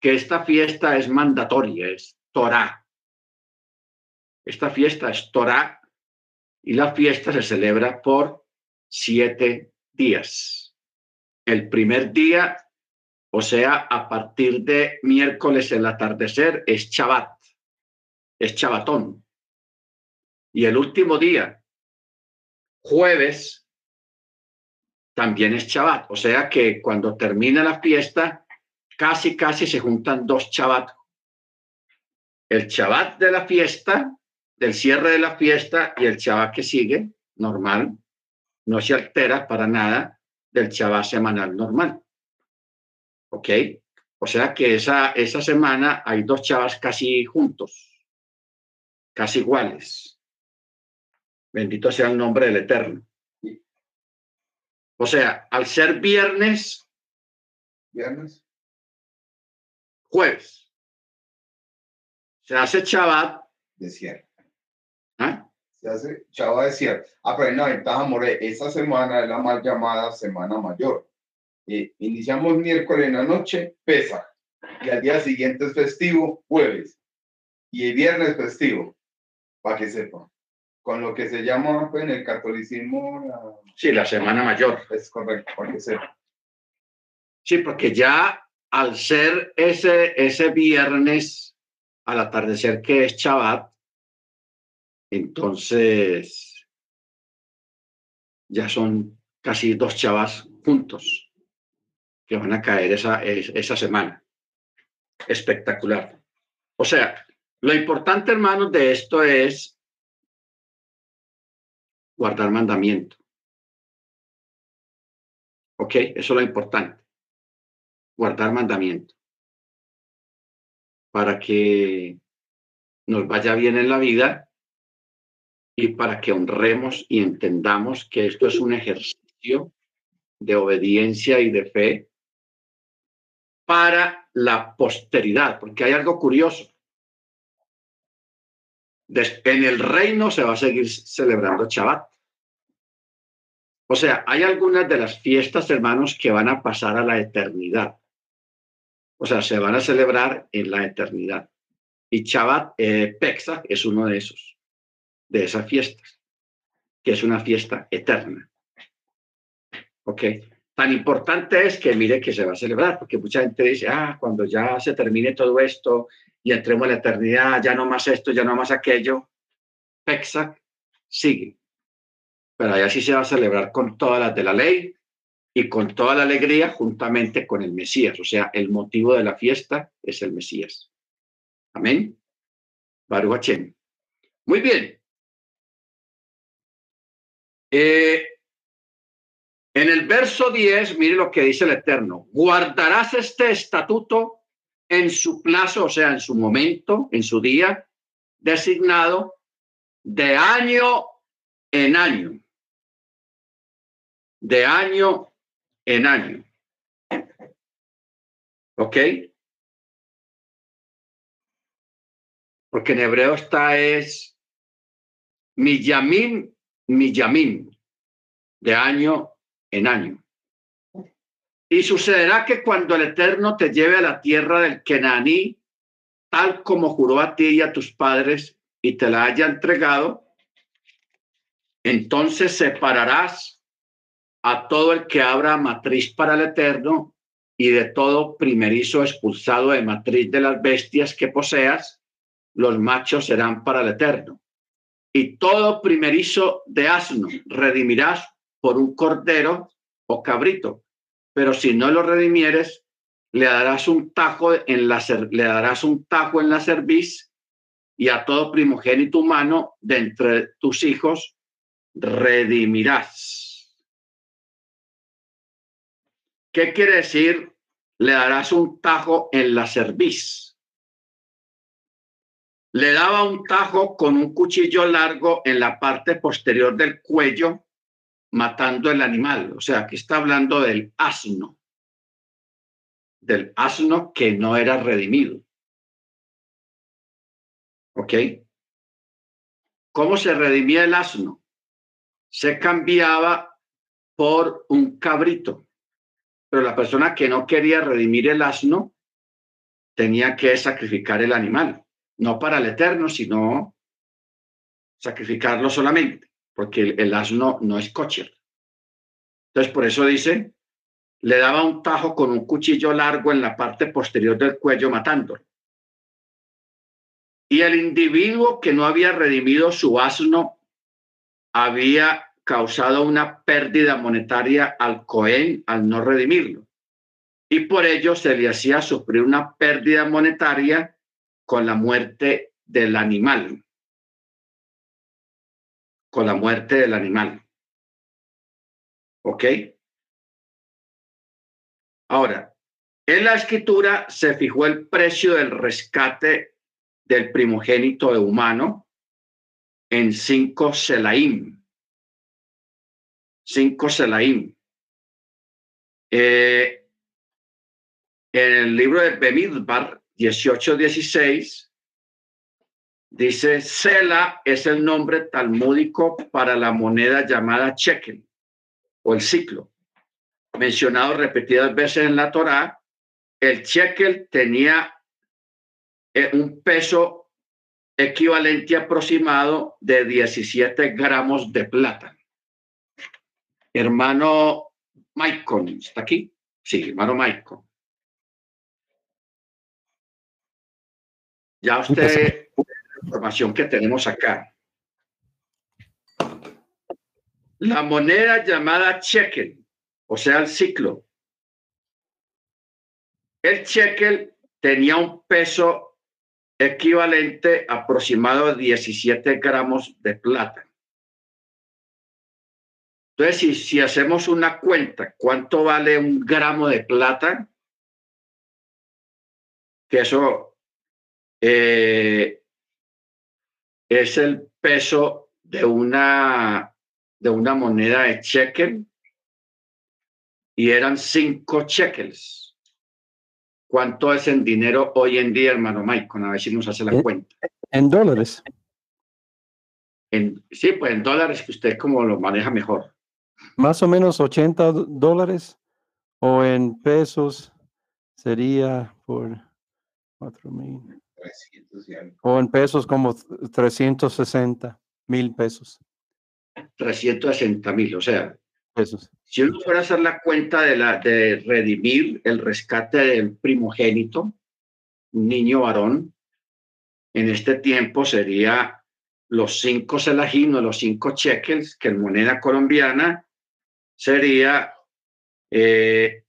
que esta fiesta es mandatoria, es Torah. Esta fiesta es Torah y la fiesta se celebra por siete días. El primer día, o sea, a partir de miércoles el atardecer, es Shabbat, es Chabatón. Y el último día, jueves, también es Shabbat. O sea que cuando termina la fiesta, casi, casi se juntan dos Shabbat. El Shabbat de la fiesta, del cierre de la fiesta y el Shabbat que sigue, normal, no se altera para nada del Shabbat semanal normal. ¿Ok? O sea que esa, esa semana hay dos Shabbats casi juntos, casi iguales. Bendito sea el nombre del Eterno. O sea, al ser viernes, Viernes. jueves, se hace Shabbat. Desierto. ¿ah? Se hace Chava desierto. Ah, pero hay una ventaja, More. Esta semana es la mal llamada Semana Mayor. Eh, iniciamos miércoles en la noche, pesa. Y al día siguiente es festivo, jueves. Y el viernes festivo, para que sepan. Con lo que se llama pues, en el catolicismo, la- Sí, la semana mayor. es correcto, para que sepan. Sí, porque ya al ser ese, ese viernes al atardecer que es Shabbat, entonces ya son casi dos chavas juntos que van a caer esa, es- esa semana. Espectacular. O sea, lo importante, hermanos, de esto es guardar mandamiento. ¿Ok? Eso es lo importante guardar mandamiento para que nos vaya bien en la vida y para que honremos y entendamos que esto es un ejercicio de obediencia y de fe para la posteridad, porque hay algo curioso. En el reino se va a seguir celebrando Shabbat. O sea, hay algunas de las fiestas, hermanos, que van a pasar a la eternidad. O sea, se van a celebrar en la eternidad. Y Shabbat, eh, Pesach es uno de esos, de esas fiestas, que es una fiesta eterna. ¿Ok? Tan importante es que mire que se va a celebrar, porque mucha gente dice, ah, cuando ya se termine todo esto y entremos en la eternidad, ya no más esto, ya no más aquello. Pesach sigue. Pero allá sí se va a celebrar con todas las de la ley y con toda la alegría juntamente con el Mesías. O sea, el motivo de la fiesta es el Mesías. Amén. Baruch. Muy bien. Eh, en el verso 10, mire lo que dice el Eterno. Guardarás este estatuto en su plazo, o sea, en su momento, en su día designado, de año en año. De año en año. ¿Ok? Porque en hebreo está es Miyamim, Miyamim, de año en año. Y sucederá que cuando el Eterno te lleve a la tierra del Kenaní, tal como juró a ti y a tus padres, y te la haya entregado, entonces separarás a todo el que abra matriz para el Eterno y de todo primerizo expulsado de matriz de las bestias que poseas, los machos serán para el Eterno. Y todo primerizo de asno redimirás por un cordero o cabrito, pero si no lo redimieres, le darás un tajo en la le darás un tajo en la cerviz y a todo primogénito humano de entre tus hijos redimirás. ¿Qué quiere decir? Le darás un tajo en la cerviz. Le daba un tajo con un cuchillo largo en la parte posterior del cuello, matando el animal. O sea, aquí está hablando del asno, del asno que no era redimido. ¿Ok? ¿Cómo se redimía el asno? Se cambiaba por un cabrito pero la persona que no quería redimir el asno tenía que sacrificar el animal, no para el eterno, sino sacrificarlo solamente, porque el, asno no es cocher. Entonces, por eso dice, le daba un tajo con un cuchillo largo en la parte posterior del cuello matándolo. Y el individuo que no había redimido su asno había causado una pérdida monetaria al Cohen al no redimirlo. Y por ello se le hacía sufrir una pérdida monetaria con la muerte del animal. Con la muerte del animal. ¿Ok? Ahora, en la escritura se fijó el precio del rescate del primogénito de humano en cinco selaim cinco selaim. Eh, en el libro de Bemidbar 18-16 dice, Sela es el nombre talmúdico para la moneda llamada shekel o el ciclo. Mencionado repetidas veces en la Torá, el shekel tenía eh, un peso equivalente aproximado de 17 gramos de plata. Hermano Maicon, ¿está aquí? Sí, hermano Maicon. Ya usted, información que tenemos acá. La moneda llamada shekel, o sea, el ciclo. El shekel tenía un peso equivalente aproximado a 17 gramos de plata. Entonces, si, si hacemos una cuenta, ¿cuánto vale un gramo de plata? Que eso eh, es el peso de una, de una moneda de shekel y eran cinco shekels. ¿Cuánto es en dinero hoy en día, hermano Mike? A ver si nos hace la cuenta. En dólares. En, sí, pues en dólares que usted como lo maneja mejor. Más o menos 80 dólares o en pesos sería por 4 mil. O en pesos como 360 mil pesos. 360 mil, o sea, pesos. Si uno fuera a hacer la cuenta de, la, de redimir el rescate del primogénito, un niño varón, en este tiempo sería los cinco selajín o los cinco shekels, que en moneda colombiana sería eh,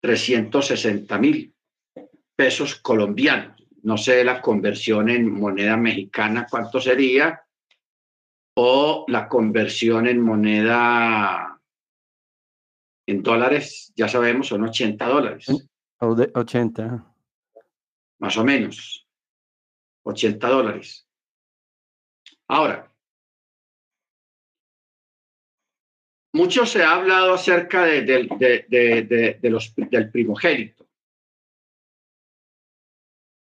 360 mil pesos colombianos. No sé la conversión en moneda mexicana cuánto sería, o la conversión en moneda en dólares, ya sabemos, son 80 dólares. O de 80. Más o menos. 80 dólares. Ahora, mucho se ha hablado acerca de, de, los, del primogénito.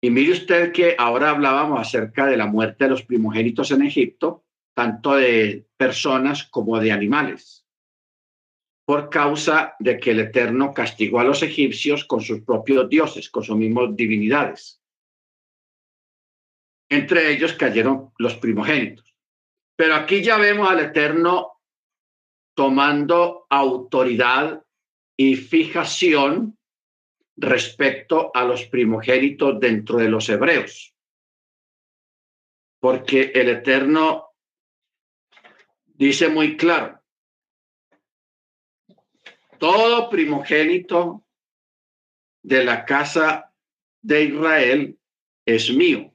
Y mire usted que ahora hablábamos acerca de la muerte de los primogénitos en Egipto, tanto de personas como de animales, por causa de que el Eterno castigó a los egipcios con sus propios dioses, con sus mismos divinidades. Entre ellos cayeron los primogénitos. Pero aquí ya vemos al Eterno tomando autoridad y fijación respecto a los primogénitos dentro de los hebreos. Porque el Eterno dice muy claro, todo primogénito de la casa de Israel es mío.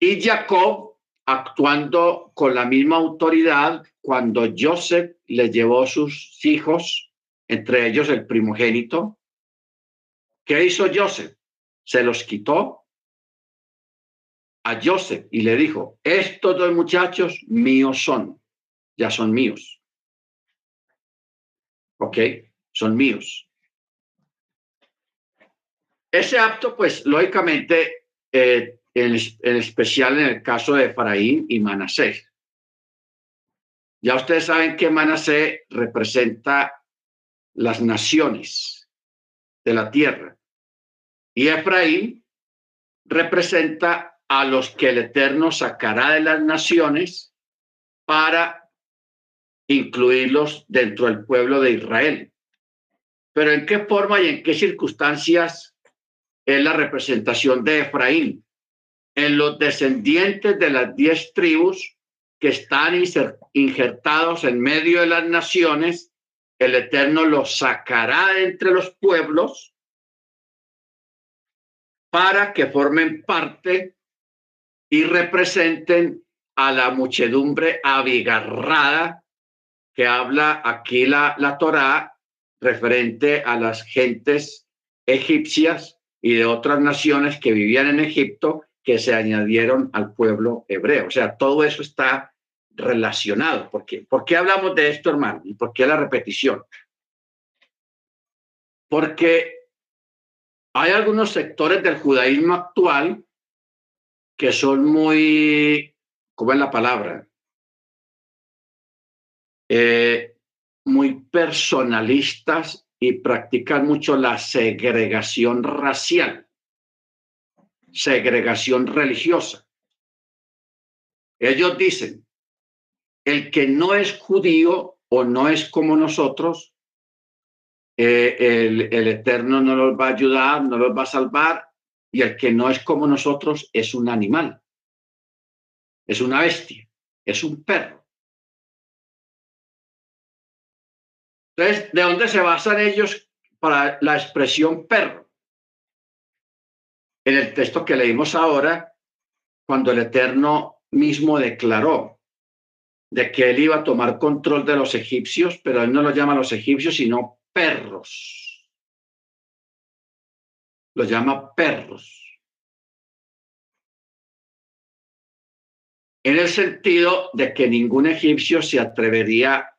Y Jacob actuando con la misma autoridad cuando Joseph le llevó sus hijos, entre ellos el primogénito. ¿Qué hizo Joseph? Se los quitó a Joseph y le dijo, estos dos muchachos míos son, ya son míos. ¿Ok? Son míos. Ese acto, pues, lógicamente, eh, en, especial en el caso de Efraín y Manasés. Ya ustedes saben que Manasés representa las naciones de la tierra y Efraín representa a los que el Eterno sacará de las naciones para incluirlos dentro del pueblo de Israel. Pero ¿en qué forma y en qué circunstancias es la representación de Efraín? en los descendientes de las diez tribus que están injertados en medio de las naciones, el Eterno los sacará entre los pueblos para que formen parte y representen a la muchedumbre abigarrada que habla aquí la, la Torá referente a las gentes egipcias y de otras naciones que vivían en Egipto que se añadieron al pueblo hebreo. O sea, todo eso está relacionado. ¿Por qué? ¿Por qué hablamos de esto, hermano? ¿Y por qué la repetición? Porque hay algunos sectores del judaísmo actual que son muy, ¿cómo es la palabra? Eh, muy personalistas y practican mucho la segregación racial, segregación religiosa. Ellos dicen, el que no es judío o no es como nosotros, eh, el, el Eterno no los va a ayudar, no los va a salvar, y el que no es como nosotros es un animal, es una bestia, es un perro. Entonces, ¿de dónde se basan ellos para la expresión perro? En el texto que leímos ahora, cuando el Eterno mismo declaró de que él iba a tomar control de los egipcios, pero él no lo llama los egipcios, sino perros. Los llama perros. En el sentido de que ningún egipcio se atrevería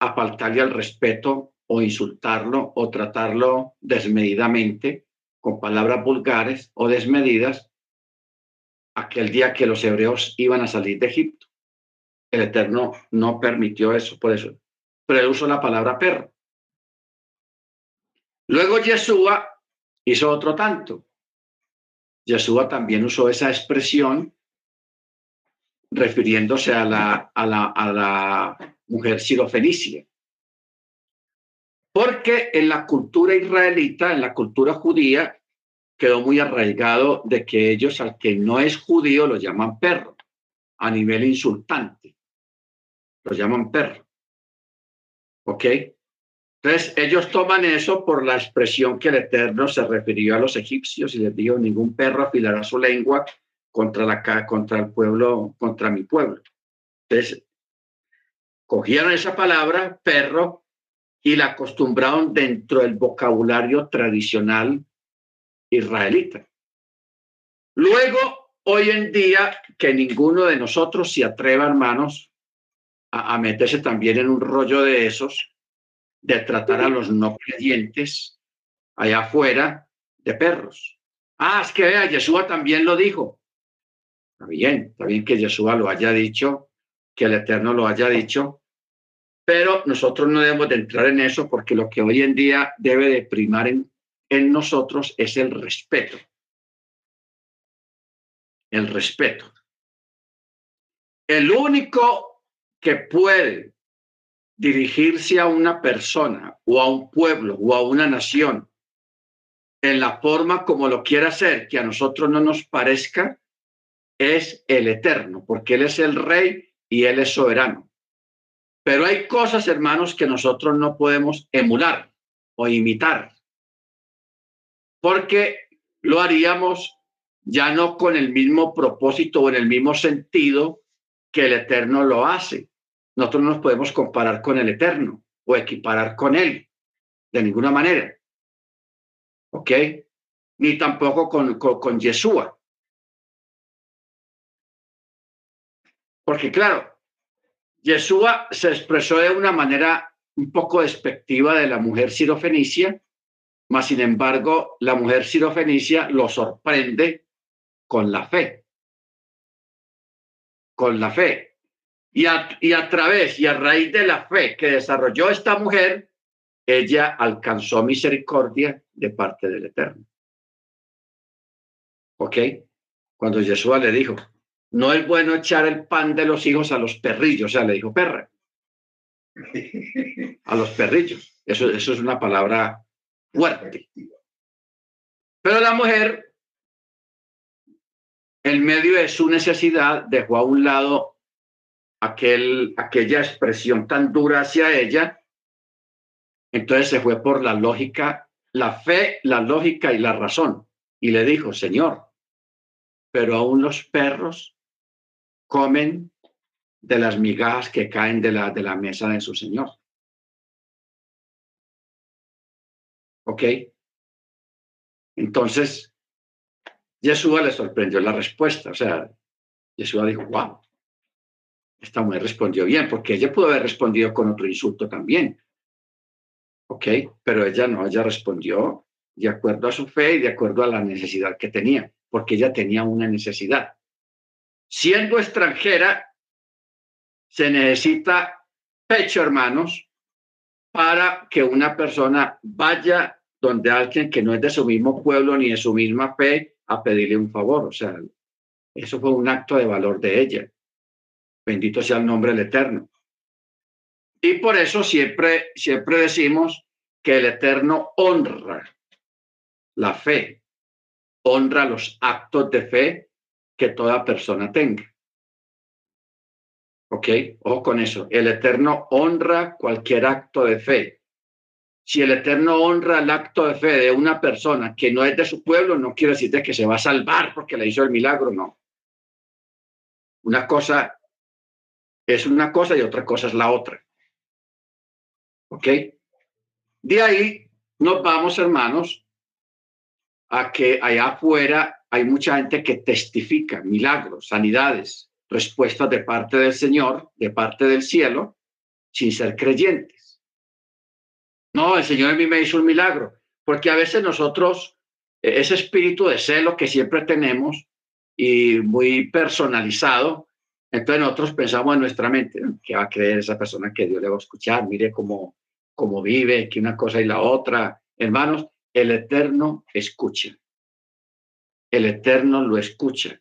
a faltarle al respeto o insultarlo o tratarlo desmedidamente con palabras vulgares o desmedidas aquel día que los hebreos iban a salir de Egipto. El Eterno no permitió eso, por eso. Pero él usó la palabra perro. Luego Yeshua hizo otro tanto. Yeshua también usó esa expresión refiriéndose a la, a la, a la mujer sirofenicia. Porque en la cultura israelita, en la cultura judía, quedó muy arraigado de que ellos al que no es judío lo llaman perro, a nivel insultante. Lo llaman perro. ¿Ok? Entonces, ellos toman eso por la expresión que el Eterno se refirió a los egipcios y les dijo, ningún perro afilará su lengua contra, la, contra el pueblo, contra mi pueblo. Entonces, cogieron esa palabra, perro, y la acostumbraron dentro del vocabulario tradicional israelita. Luego, hoy en día, que ninguno de nosotros se atreva, hermanos, a, meterse también en un rollo de esos, de tratar a los no creyentes allá afuera de perros. Ah, es que vea, Yeshua también lo dijo. Está bien, está bien que Yeshua lo haya dicho, que el Eterno lo haya dicho, pero nosotros no debemos de entrar en eso porque lo que hoy en día debe de primar en, en nosotros es el respeto. El respeto. El único que puede dirigirse a una persona o a un pueblo o a una nación en la forma como lo quiera hacer, que a nosotros no nos parezca, es el eterno, porque Él es el rey y Él es soberano. Pero hay cosas, hermanos, que nosotros no podemos emular o imitar, porque lo haríamos ya no con el mismo propósito o en el mismo sentido que el Eterno lo hace. Nosotros no nos podemos comparar con el Eterno o equiparar con Él de ninguna manera. ¿Ok? Ni tampoco con, con, con Yeshua. Porque claro, Yeshua se expresó de una manera un poco despectiva de la mujer sirofenicia, mas sin embargo la mujer sirofenicia lo sorprende con la fe. Con la fe. Y a, y a través y a raíz de la fe que desarrolló esta mujer, ella alcanzó misericordia de parte del Eterno. ¿Ok? Cuando Yeshua le dijo, no es bueno echar el pan de los hijos a los perrillos, o sea, le dijo perra. A los perrillos. Eso, eso es una palabra fuerte. Pero la mujer, en medio de su necesidad, dejó a un lado aquel, aquella expresión tan dura hacia ella. Entonces se fue por la lógica, la fe, la lógica y la razón. Y le dijo, Señor, pero aún los perros comen de las migajas que caen de la, de la mesa de su Señor. ¿Ok? Entonces, Yeshua le sorprendió la respuesta. O sea, Yeshua dijo, wow. Esta mujer respondió bien, porque ella pudo haber respondido con otro insulto también. ¿Ok? Pero ella no, ella respondió de acuerdo a su fe y de acuerdo a la necesidad que tenía, porque ella tenía una necesidad. Siendo extranjera, se necesita pecho, hermanos, para que una persona vaya donde alguien que no es de su mismo pueblo ni de su misma fe a pedirle un favor. O sea, eso fue un acto de valor de ella. Bendito sea el nombre del Eterno. Y por eso siempre, siempre decimos que el Eterno honra la fe, honra los actos de fe que toda persona tenga. ¿Ok? Ojo con eso. El Eterno honra cualquier acto de fe. Si el Eterno honra el acto de fe de una persona que no es de su pueblo, no quiere decir que se va a salvar porque le hizo el milagro, no. Una cosa es una cosa y otra cosa es la otra. ¿Ok? De ahí nos vamos, hermanos, a que allá afuera hay mucha gente que testifica milagros, sanidades, respuestas de parte del Señor, de parte del cielo, sin ser creyentes. No, el Señor a mí me hizo un milagro, porque a veces nosotros, e, ese espíritu de celo que siempre tenemos y muy personalizado, entonces nosotros pensamos en nuestra mente, que va a creer esa persona que Dios le va a escuchar? Mire cómo, cómo vive, que una cosa y la otra. Hermanos, el Eterno escucha. El Eterno lo escucha.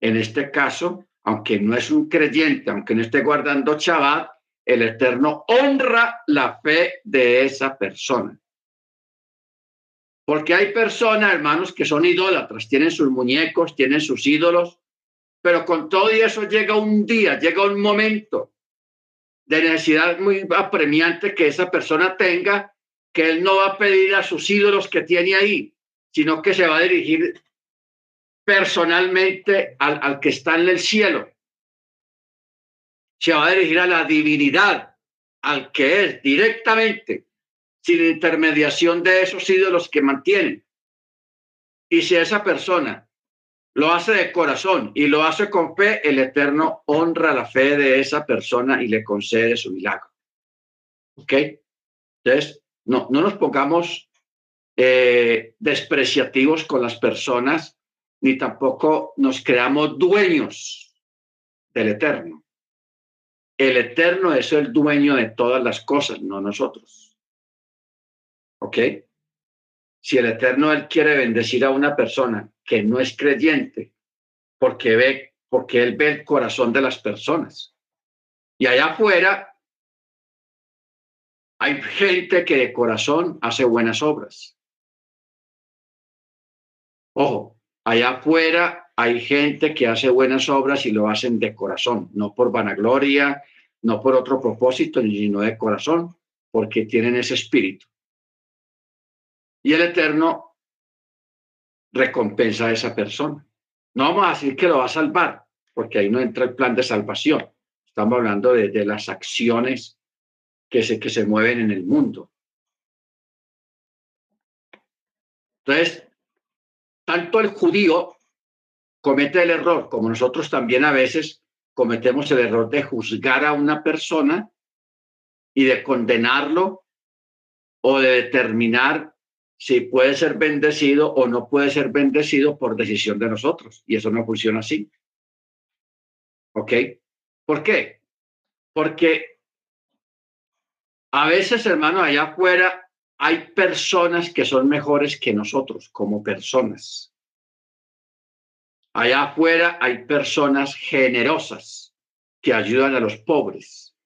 En este caso, aunque no es un creyente, aunque no esté guardando Shabbat, el Eterno honra la fe de esa persona. Porque hay personas, hermanos, que son idólatras, tienen sus muñecos, tienen sus ídolos, pero con todo y eso llega un día, llega un momento de necesidad muy apremiante que esa persona tenga, que él no va a pedir a sus ídolos que tiene ahí, sino que se va a dirigir personalmente al, al que está en el cielo. Se va a dirigir a la divinidad, al que es directamente, sin intermediación de esos ídolos que mantienen. Y si esa persona lo hace de corazón y lo hace con fe, el Eterno honra la fe de esa persona y le concede su milagro. ¿Ok? Entonces, no, no nos pongamos eh, despreciativos con las personas ni tampoco nos creamos dueños del eterno. El eterno es el dueño de todas las cosas, no nosotros. ¿Ok? Si el eterno él quiere bendecir a una persona que no es creyente, porque ve, porque él ve el corazón de las personas. Y allá afuera hay gente que de corazón hace buenas obras. Ojo, Allá afuera hay gente que hace buenas obras y lo hacen de corazón, no por vanagloria, no por otro propósito, sino de corazón, porque tienen ese espíritu. Y el Eterno recompensa a esa persona. No vamos a decir que lo va a salvar, porque ahí no entra el plan de salvación. Estamos hablando de, las acciones que se, que se mueven en el mundo. Entonces, tanto el judío comete el error, como nosotros también a veces cometemos el error de juzgar a una persona y de condenarlo o de determinar si puede ser bendecido o no puede ser bendecido por decisión de nosotros. Y eso no funciona así. ¿Ok? ¿Por qué? Porque a veces, hermano, allá afuera hay personas que son mejores que nosotros como personas. Allá afuera hay personas generosas que ayudan a los pobres,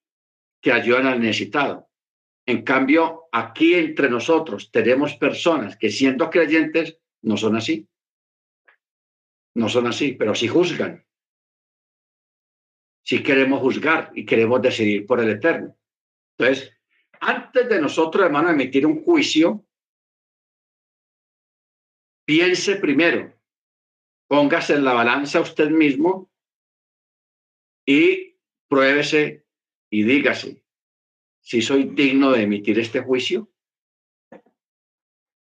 que ayudan al necesitado. En cambio, aquí entre nosotros tenemos personas que siendo creyentes no son así. No son así, pero sí juzgan. Sí queremos juzgar y queremos decidir por el eterno. Entonces, antes de nosotros, hermano, emitir un juicio, piense primero, póngase en la balanza usted mismo y pruébese y dígase si soy digno de emitir este juicio,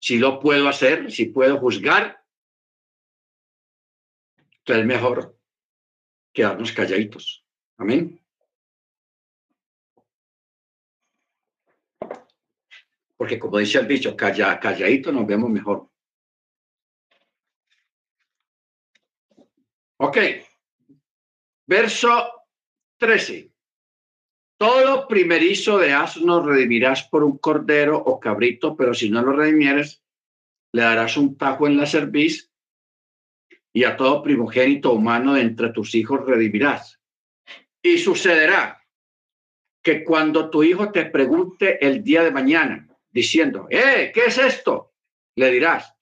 si lo puedo hacer, si puedo juzgar, entonces es mejor quedarnos calladitos. Amén. Porque como dice el dicho, calla, calladito nos vemos mejor. Ok. Verso 13. Todo primerizo de asno redimirás por un cordero o cabrito, pero si no lo redimieres, le darás un tajo en la cerviz y a todo primogénito humano de entre tus hijos redimirás. Y sucederá que cuando tu hijo te pregunte el día de mañana, diciendo, ¡eh, qué es esto! Le dirás,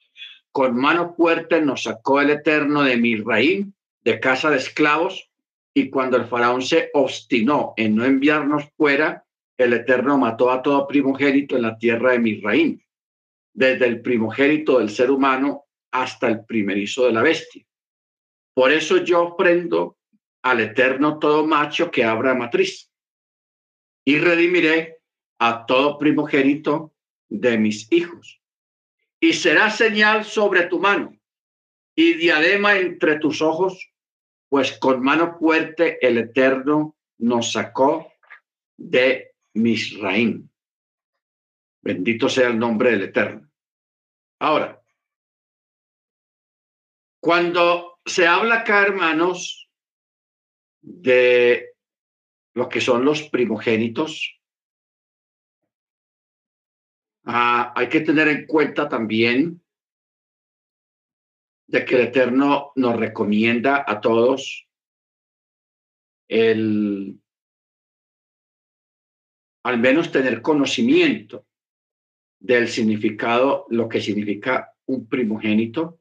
con mano fuerte nos sacó el Eterno de Misraín de casa de esclavos, y cuando el faraón se obstinó en no enviarnos fuera, el Eterno mató a todo primogénito en la tierra de Misraín, desde el primogénito del ser humano hasta el primerizo de la bestia. Por eso yo prendo al Eterno todo macho que abra matriz, y redimiré a todo primogénito de mis hijos. Y será señal sobre tu mano y diadema entre tus ojos pues con mano fuerte el Eterno nos sacó de Misraín. Bendito sea el nombre del Eterno. Ahora, cuando se habla acá, hermanos, de lo que son los primogénitos, ah, hay que tener en cuenta también de que el Eterno nos recomienda a todos el al menos tener conocimiento del significado, lo que significa un primogénito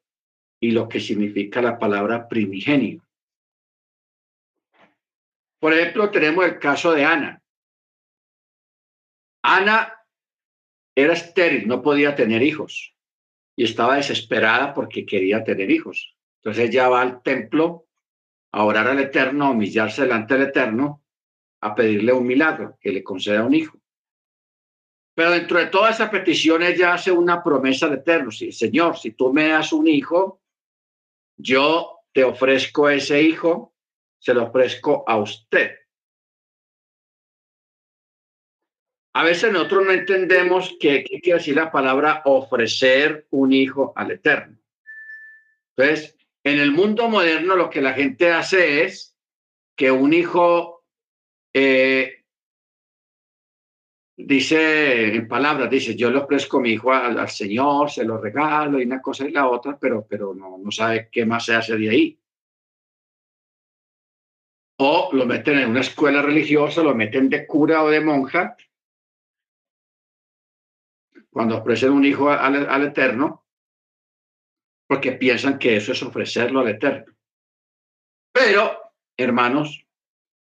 y lo que significa la palabra primigenio. Por ejemplo, tenemos el caso de Ana. Ana era estéril, no podía tener hijos y estaba desesperada porque quería tener hijos. Entonces ella va al templo a orar al Eterno, a humillarse delante del Eterno, a pedirle un milagro, que le conceda un hijo. Pero dentro de toda esa petición ella hace una promesa al Eterno. Sí, Señor, si tú me das un hijo, yo te ofrezco ese hijo, se lo ofrezco a usted. A veces nosotros no entendemos qué, quiere decir la palabra ofrecer un hijo al Eterno. Entonces, en el mundo moderno lo que la gente hace es que un hijo eh, dice en palabras, dice, yo le ofrezco mi hijo al, Señor, se lo regalo y una cosa y la otra, pero, pero no, no sabe qué más se hace de ahí. O lo meten en una escuela religiosa, lo meten de cura o de monja cuando ofrecen un hijo al, Eterno, porque piensan que eso es ofrecerlo al Eterno. Pero, hermanos,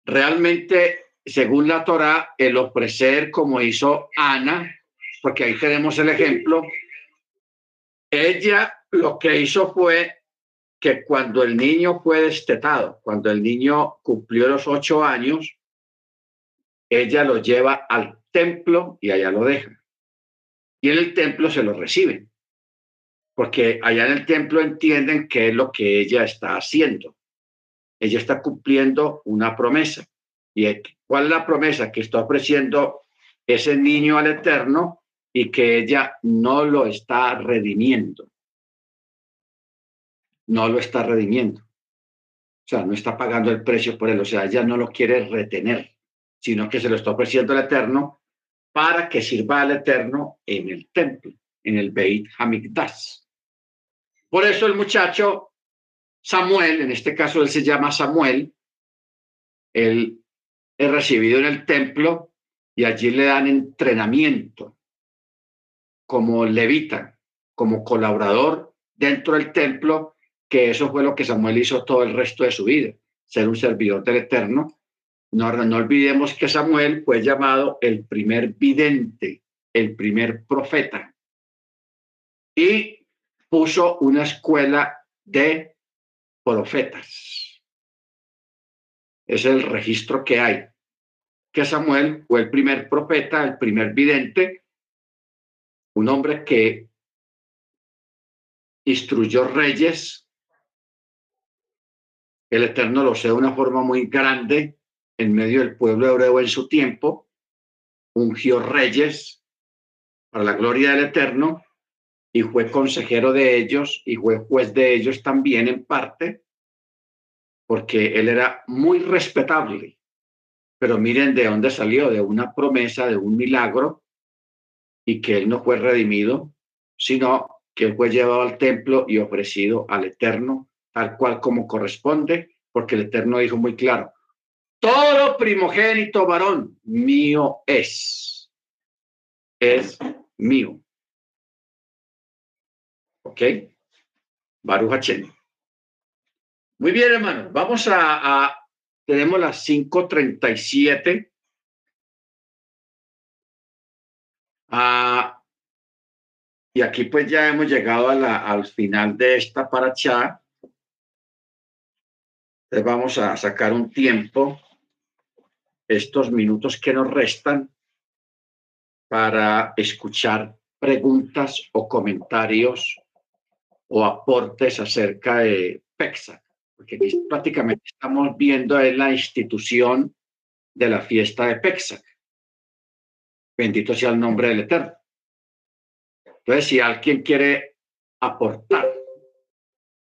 realmente, según la Torah, el ofrecer como hizo Ana, porque ahí tenemos el ejemplo, ella lo que hizo fue que cuando el niño fue destetado, cuando el niño cumplió los ocho años, ella lo lleva al templo y allá lo deja y en el templo se lo reciben, porque allá en el templo entienden qué es lo que ella está haciendo. Ella está cumpliendo una promesa. ¿Y cuál es la promesa? Que está ofreciendo ese niño al Eterno y que ella no lo está redimiendo. No lo está redimiendo. O sea, no está pagando el precio por él. O sea, ella no lo quiere retener, sino que se lo está ofreciendo al Eterno para que sirva al Eterno en el templo, en el Beit Hamikdash. Por eso el muchacho Samuel, en este caso él se llama Samuel, él es recibido en el templo y allí le dan entrenamiento como levita, como colaborador dentro del templo, que eso fue lo que Samuel hizo todo el resto de su vida, ser un servidor del Eterno no, olvidemos que Samuel fue llamado el primer vidente, el primer profeta, y puso una escuela de profetas. Es el registro que hay, que Samuel fue el primer profeta, el primer vidente, un hombre que instruyó reyes. El Eterno lo sé de una forma muy grande en medio del pueblo hebreo en su tiempo, ungió reyes, para la gloria del Eterno y fue consejero de ellos y fue juez de ellos también en parte, porque él era muy respetable. Pero miren de dónde salió, de una promesa, de un milagro, y que él no fue redimido, sino que él fue llevado al templo y ofrecido al Eterno, tal cual como corresponde, porque el Eterno dijo muy claro, todo primogénito varón mío es, es mío. ¿Ok? Baruch Muy bien, hermanos. Vamos a, a tenemos las 5.37. Ah, y aquí pues ya hemos llegado a la, al final de esta paracha. Entonces vamos a sacar un tiempo, estos minutos que nos restan, para escuchar preguntas o comentarios o aportes acerca de PEXA, porque prácticamente estamos viendo en la institución de la fiesta de PEXA. Bendito sea el nombre del Eterno. Entonces, si alguien quiere aportar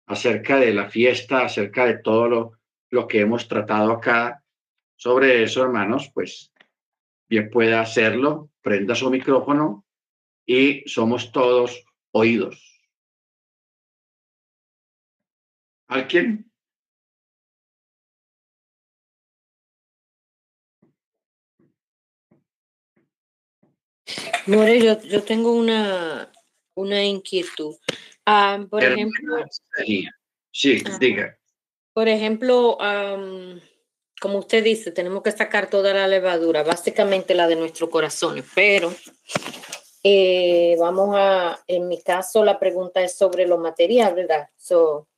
acerca de la fiesta, acerca de todo lo, lo que hemos tratado acá sobre eso, hermanos, pues bien puede hacerlo, prenda su micrófono y somos todos oídos. ¿Alguien? More, yo, yo tengo una, una inquietud. Ah, por ejemplo. Sí, diga. Por ejemplo, como usted dice, tenemos que sacar toda la levadura, básicamente la de nuestro corazón, pero eh, vamos a, en mi caso, la pregunta es sobre lo material, ¿verdad? So,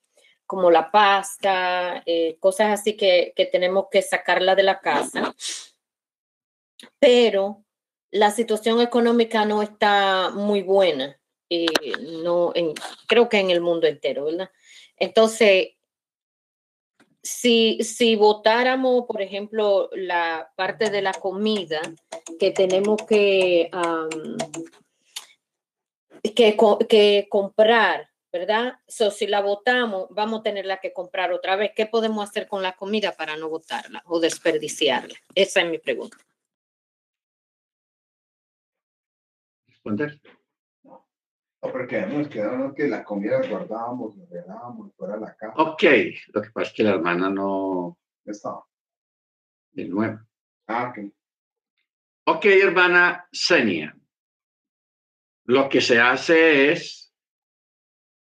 como la pasta, eh, cosas así que, que tenemos que sacarla de la casa. Pero la situación económica no está muy buena, eh, no, en, creo que en el mundo entero, ¿verdad? Entonces, si, si votáramos, por ejemplo, la parte de la comida que tenemos que, que, comprar ¿verdad? So, si la botamos, vamos a tenerla que comprar otra vez. ¿Qué podemos hacer con la comida para no botarla o desperdiciarla? Esa es mi pregunta. ¿Responder? Porque nos quedaron que la comida guardábamos, la regalábamos fuera de la casa. Ok, lo que pasa es que la hermana no... Estaba. De nuevo. Ah, ok. Ok, hermana Senia. Lo que se hace es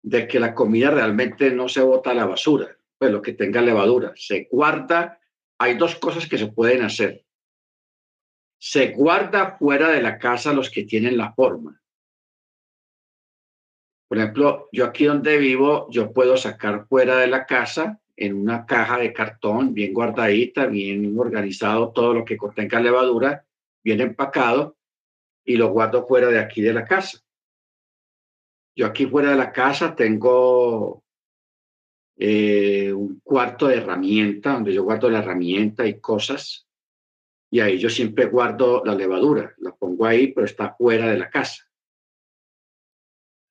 de que la comida realmente no se bota a la basura, pues lo que tenga levadura, se guarda. Hay dos cosas que se pueden hacer. Se guarda fuera de la casa los que tienen la forma. Por ejemplo, yo aquí donde vivo, yo puedo sacar fuera de la casa en una caja de cartón bien guardadita, bien organizado, todo lo que contenga levadura, bien empacado, y lo guardo fuera de aquí de la casa. Yo aquí fuera de la casa tengo eh, un cuarto de herramienta donde yo guardo la herramienta y cosas. Y ahí yo siempre guardo la levadura, la pongo ahí, pero está fuera de la casa.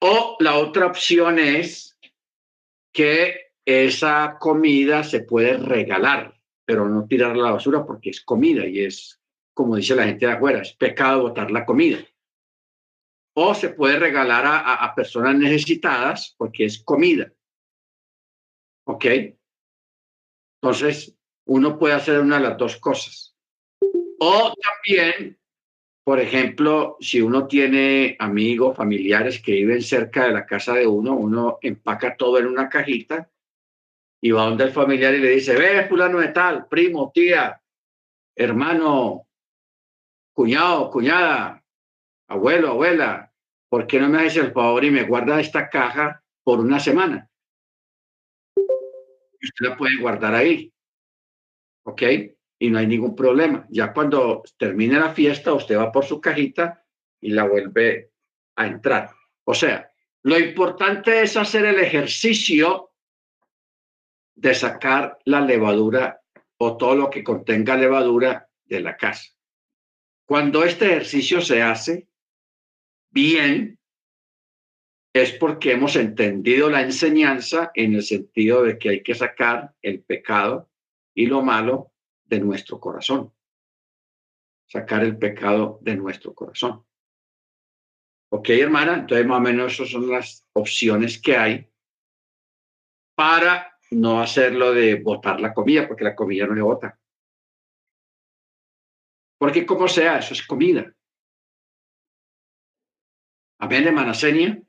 O la otra opción es que esa comida se puede regalar, pero no tirar a la basura porque es comida y es, como dice la gente de afuera, es pecado botar la comida o se puede regalar a, personas necesitadas porque es comida. ¿Ok? Entonces, uno puede hacer una de las dos cosas. O también, por ejemplo, si uno tiene amigos, familiares que viven cerca de la casa de uno, uno empaca todo en una cajita y va donde el familiar y le dice, ve, fulano de tal, primo, tía, hermano, cuñado, cuñada, abuelo, abuela, ¿por qué no me haces el favor y me guarda esta caja por una semana? Usted la puede guardar ahí. ¿Ok? Y no hay ningún problema. Ya cuando termine la fiesta, usted va por su cajita y la vuelve a entrar. O sea, lo importante es hacer el ejercicio de sacar la levadura o todo lo que contenga levadura de la casa. Cuando este ejercicio se hace, bien, es porque hemos entendido la enseñanza en el sentido de que hay que sacar el pecado y lo malo de nuestro corazón. Sacar el pecado de nuestro corazón. Ok, hermana, entonces más o menos esas son las opciones que hay para no hacerlo de botar la comida, porque la comida no le bota. Porque como sea, eso es comida. Amén, hermana Senia.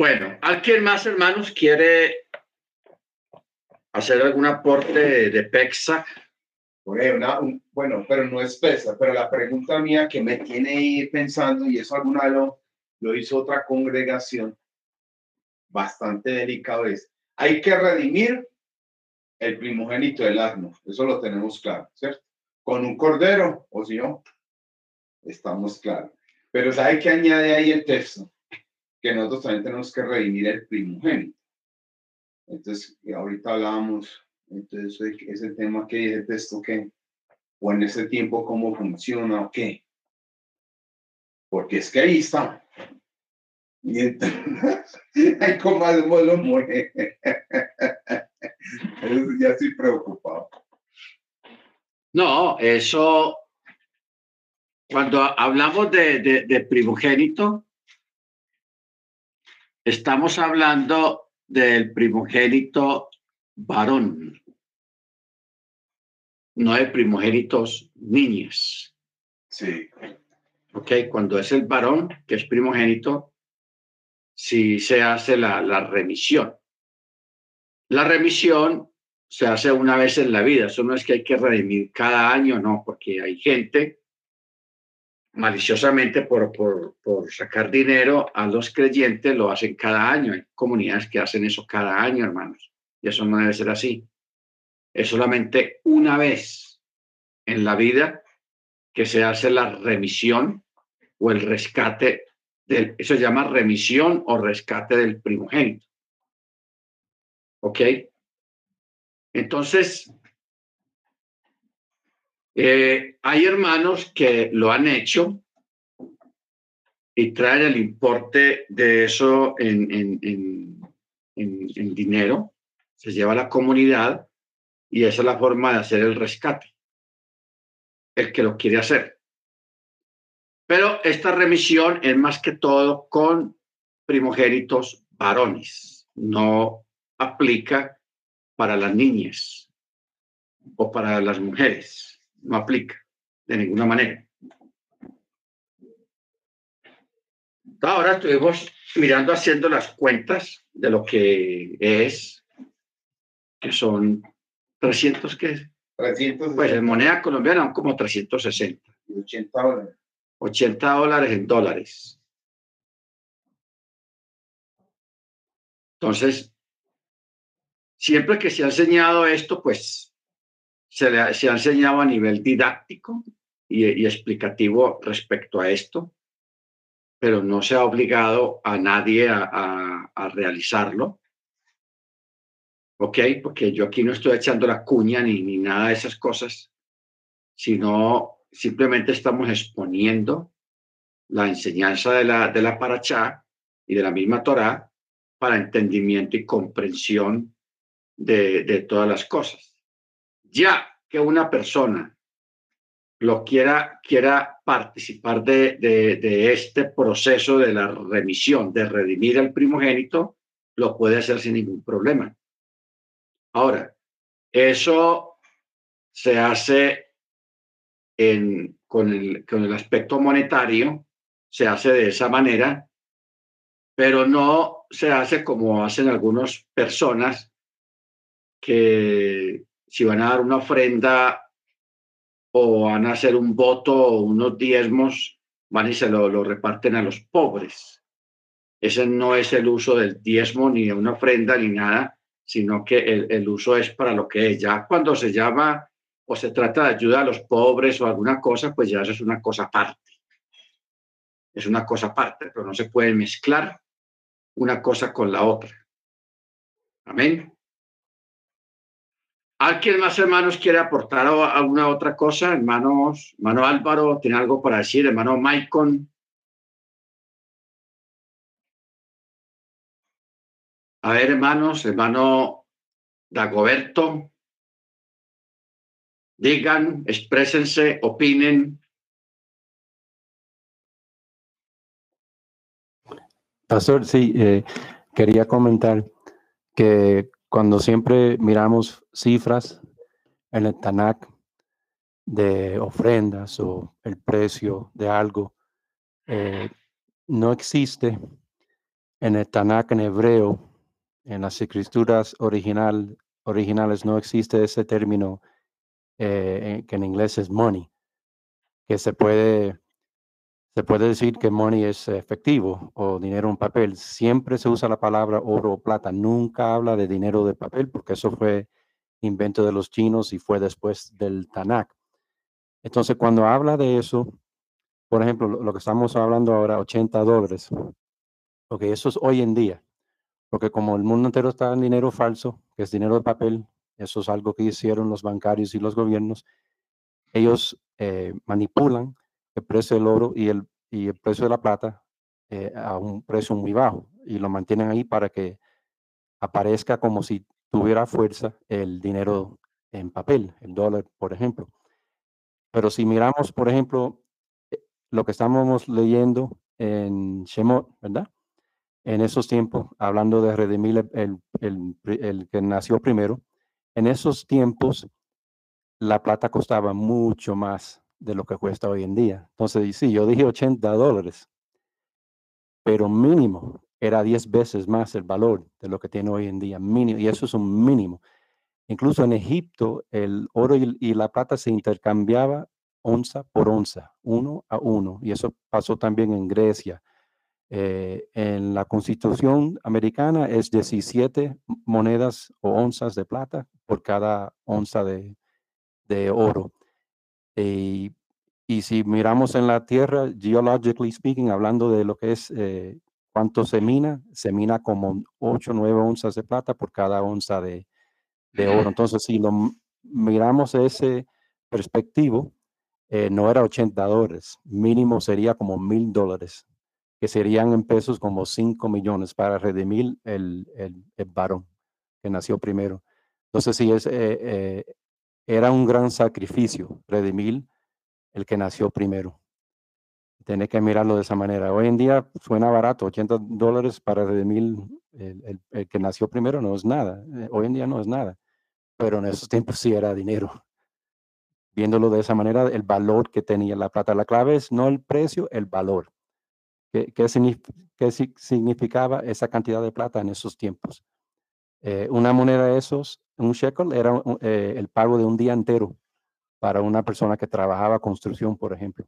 Bueno, ¿alguien más, hermanos, quiere hacer algún aporte de PEXA? bueno, pero no es PEXA, pero la pregunta mía que me tiene pensando, y eso alguna lo, lo hizo otra congregación, bastante delicado es, hay que redimir el primogénito del asno, eso lo tenemos claro, ¿cierto? Con un cordero, o si no, estamos claros. Pero ¿sabe qué añade ahí el texto? Que nosotros también tenemos que redimir el primogénito. Entonces, ahorita hablábamos, entonces, ese tema que el texto, que, o en ese tiempo, cómo funciona, o qué. Porque es que ahí está. Y entonces, hay como algo lo muere. ya estoy preocupado. No, eso, cuando hablamos de, de, primogénito, estamos hablando del primogénito varón, no de primogénitos niñas. Sí. Ok, cuando es el varón, que es primogénito, si se hace la, la remisión. La remisión se hace una vez en la vida, eso no es que hay que redimir cada año, no, porque hay gente maliciosamente por, por, por, sacar dinero a los creyentes, lo hacen cada año. Hay comunidades que hacen eso cada año, hermanos, y eso no debe ser así. Es solamente una vez en la vida que se hace la remisión o el rescate del, eso se llama remisión o rescate del primogénito. ¿Ok? Entonces, eh, hay hermanos que lo han hecho y traen el importe de eso en, en, en, dinero, se lleva a la comunidad y esa es la forma de hacer el rescate, el que lo quiere hacer. Pero esta remisión es más que todo con primogénitos varones, no aplica para las niñas o para las mujeres. No aplica de ninguna manera. Ahora estuvimos mirando, haciendo las cuentas de lo que es, que son 300, ¿qué 300. Pues en moneda colombiana como 360. 80 dólares. 80 dólares en dólares. Entonces, siempre que se ha enseñado esto, pues se, le se ha enseñado a nivel didáctico y, explicativo respecto a esto, pero no se ha obligado a nadie a, a, realizarlo. ¿Ok? Porque yo aquí no estoy echando la cuña ni, ni nada de esas cosas, sino simplemente estamos exponiendo la enseñanza de la, de la Parachá y de la misma Torá para entendimiento y comprensión de, todas las cosas. Ya que una persona lo quiera, quiera participar de, este proceso de la remisión, de redimir al primogénito, lo puede hacer sin ningún problema. Ahora, eso se hace con el aspecto monetario, se hace de esa manera, pero no se hace como hacen algunas personas que si van a dar una ofrenda o van a hacer un voto o unos diezmos, van y se lo, reparten a los pobres. Ese no es el uso del diezmo ni de una ofrenda ni nada, sino que el, el uso es para lo que es. Ya cuando se llama o se trata de ayuda a los pobres o alguna cosa, pues ya eso es una cosa aparte. Es una cosa aparte, pero no se puede mezclar una cosa con la otra. Amén. ¿Alguien más, hermanos, quiere aportar alguna otra cosa? Hermanos, hermano Álvaro, ¿tiene algo para decir? Hermano Maicon. A ver, hermanos, hermano Dagoberto. Digan, exprésense, opinen. Pastor, sí, eh, quería comentar que cuando siempre miramos cifras en el Tanakh de ofrendas o el precio de algo, eh, no existe en el Tanakh en hebreo, en las escrituras original, originales, no existe ese término eh, que en inglés es money, que se puede se puede decir que money es efectivo o dinero en papel. Siempre se usa la palabra oro o plata. Nunca habla de dinero de papel porque eso fue invento de los chinos y fue después del Tanakh. Entonces, cuando habla de eso, por ejemplo, lo, que estamos hablando ahora, 80 dólares, porque eso es hoy en día. Porque como el mundo entero está en dinero falso, que es dinero de papel, eso es algo que hicieron los bancarios y los gobiernos, ellos eh, manipulan el precio del oro y el, y el precio de la plata eh, a un precio muy bajo y lo mantienen ahí para que aparezca como si tuviera fuerza el dinero en papel, el dólar, por ejemplo. Pero si miramos, por ejemplo, eh, lo que estamos leyendo en Shemot, ¿verdad? En esos tiempos, hablando de redimir el, el, el que nació primero, en esos tiempos la plata costaba mucho más de lo que cuesta hoy en día. Entonces, sí, yo dije 80 dólares, pero mínimo era 10 veces más el valor de lo que tiene hoy en día, mínimo, y eso es un mínimo. Incluso en Egipto, el oro y, la plata se intercambiaba onza por onza, uno a uno, y eso pasó también en Grecia. Eh, en la constitución americana es 17 monedas o onzas de plata por cada onza de, de oro. Eh, y si miramos en la Tierra, geologically speaking, hablando de lo que es eh, cuánto se mina, se mina como 8 o 9 onzas de plata por cada onza de, de oro. Entonces, si lo miramos ese perspectivo, eh, no era 80 dólares, mínimo sería como mil dólares, que serían en pesos como 5 millones para redimir el, el, el varón que nació primero. Entonces, sí, es, era un gran sacrificio redimir el que nació primero. Tiene que mirarlo de esa manera. Hoy en día suena barato, 80 dólares para redimir el, el, que nació primero no es nada. Eh, hoy en día no es nada, pero en esos tiempos sí era dinero. Viéndolo de esa manera, el valor que tenía la plata. La clave es no el precio, el valor. ¿Qué, qué, qué significaba esa cantidad de plata en esos tiempos? Eh, una moneda de esos, un shekel, era eh, el pago de un día entero para una persona que trabajaba construcción, por ejemplo.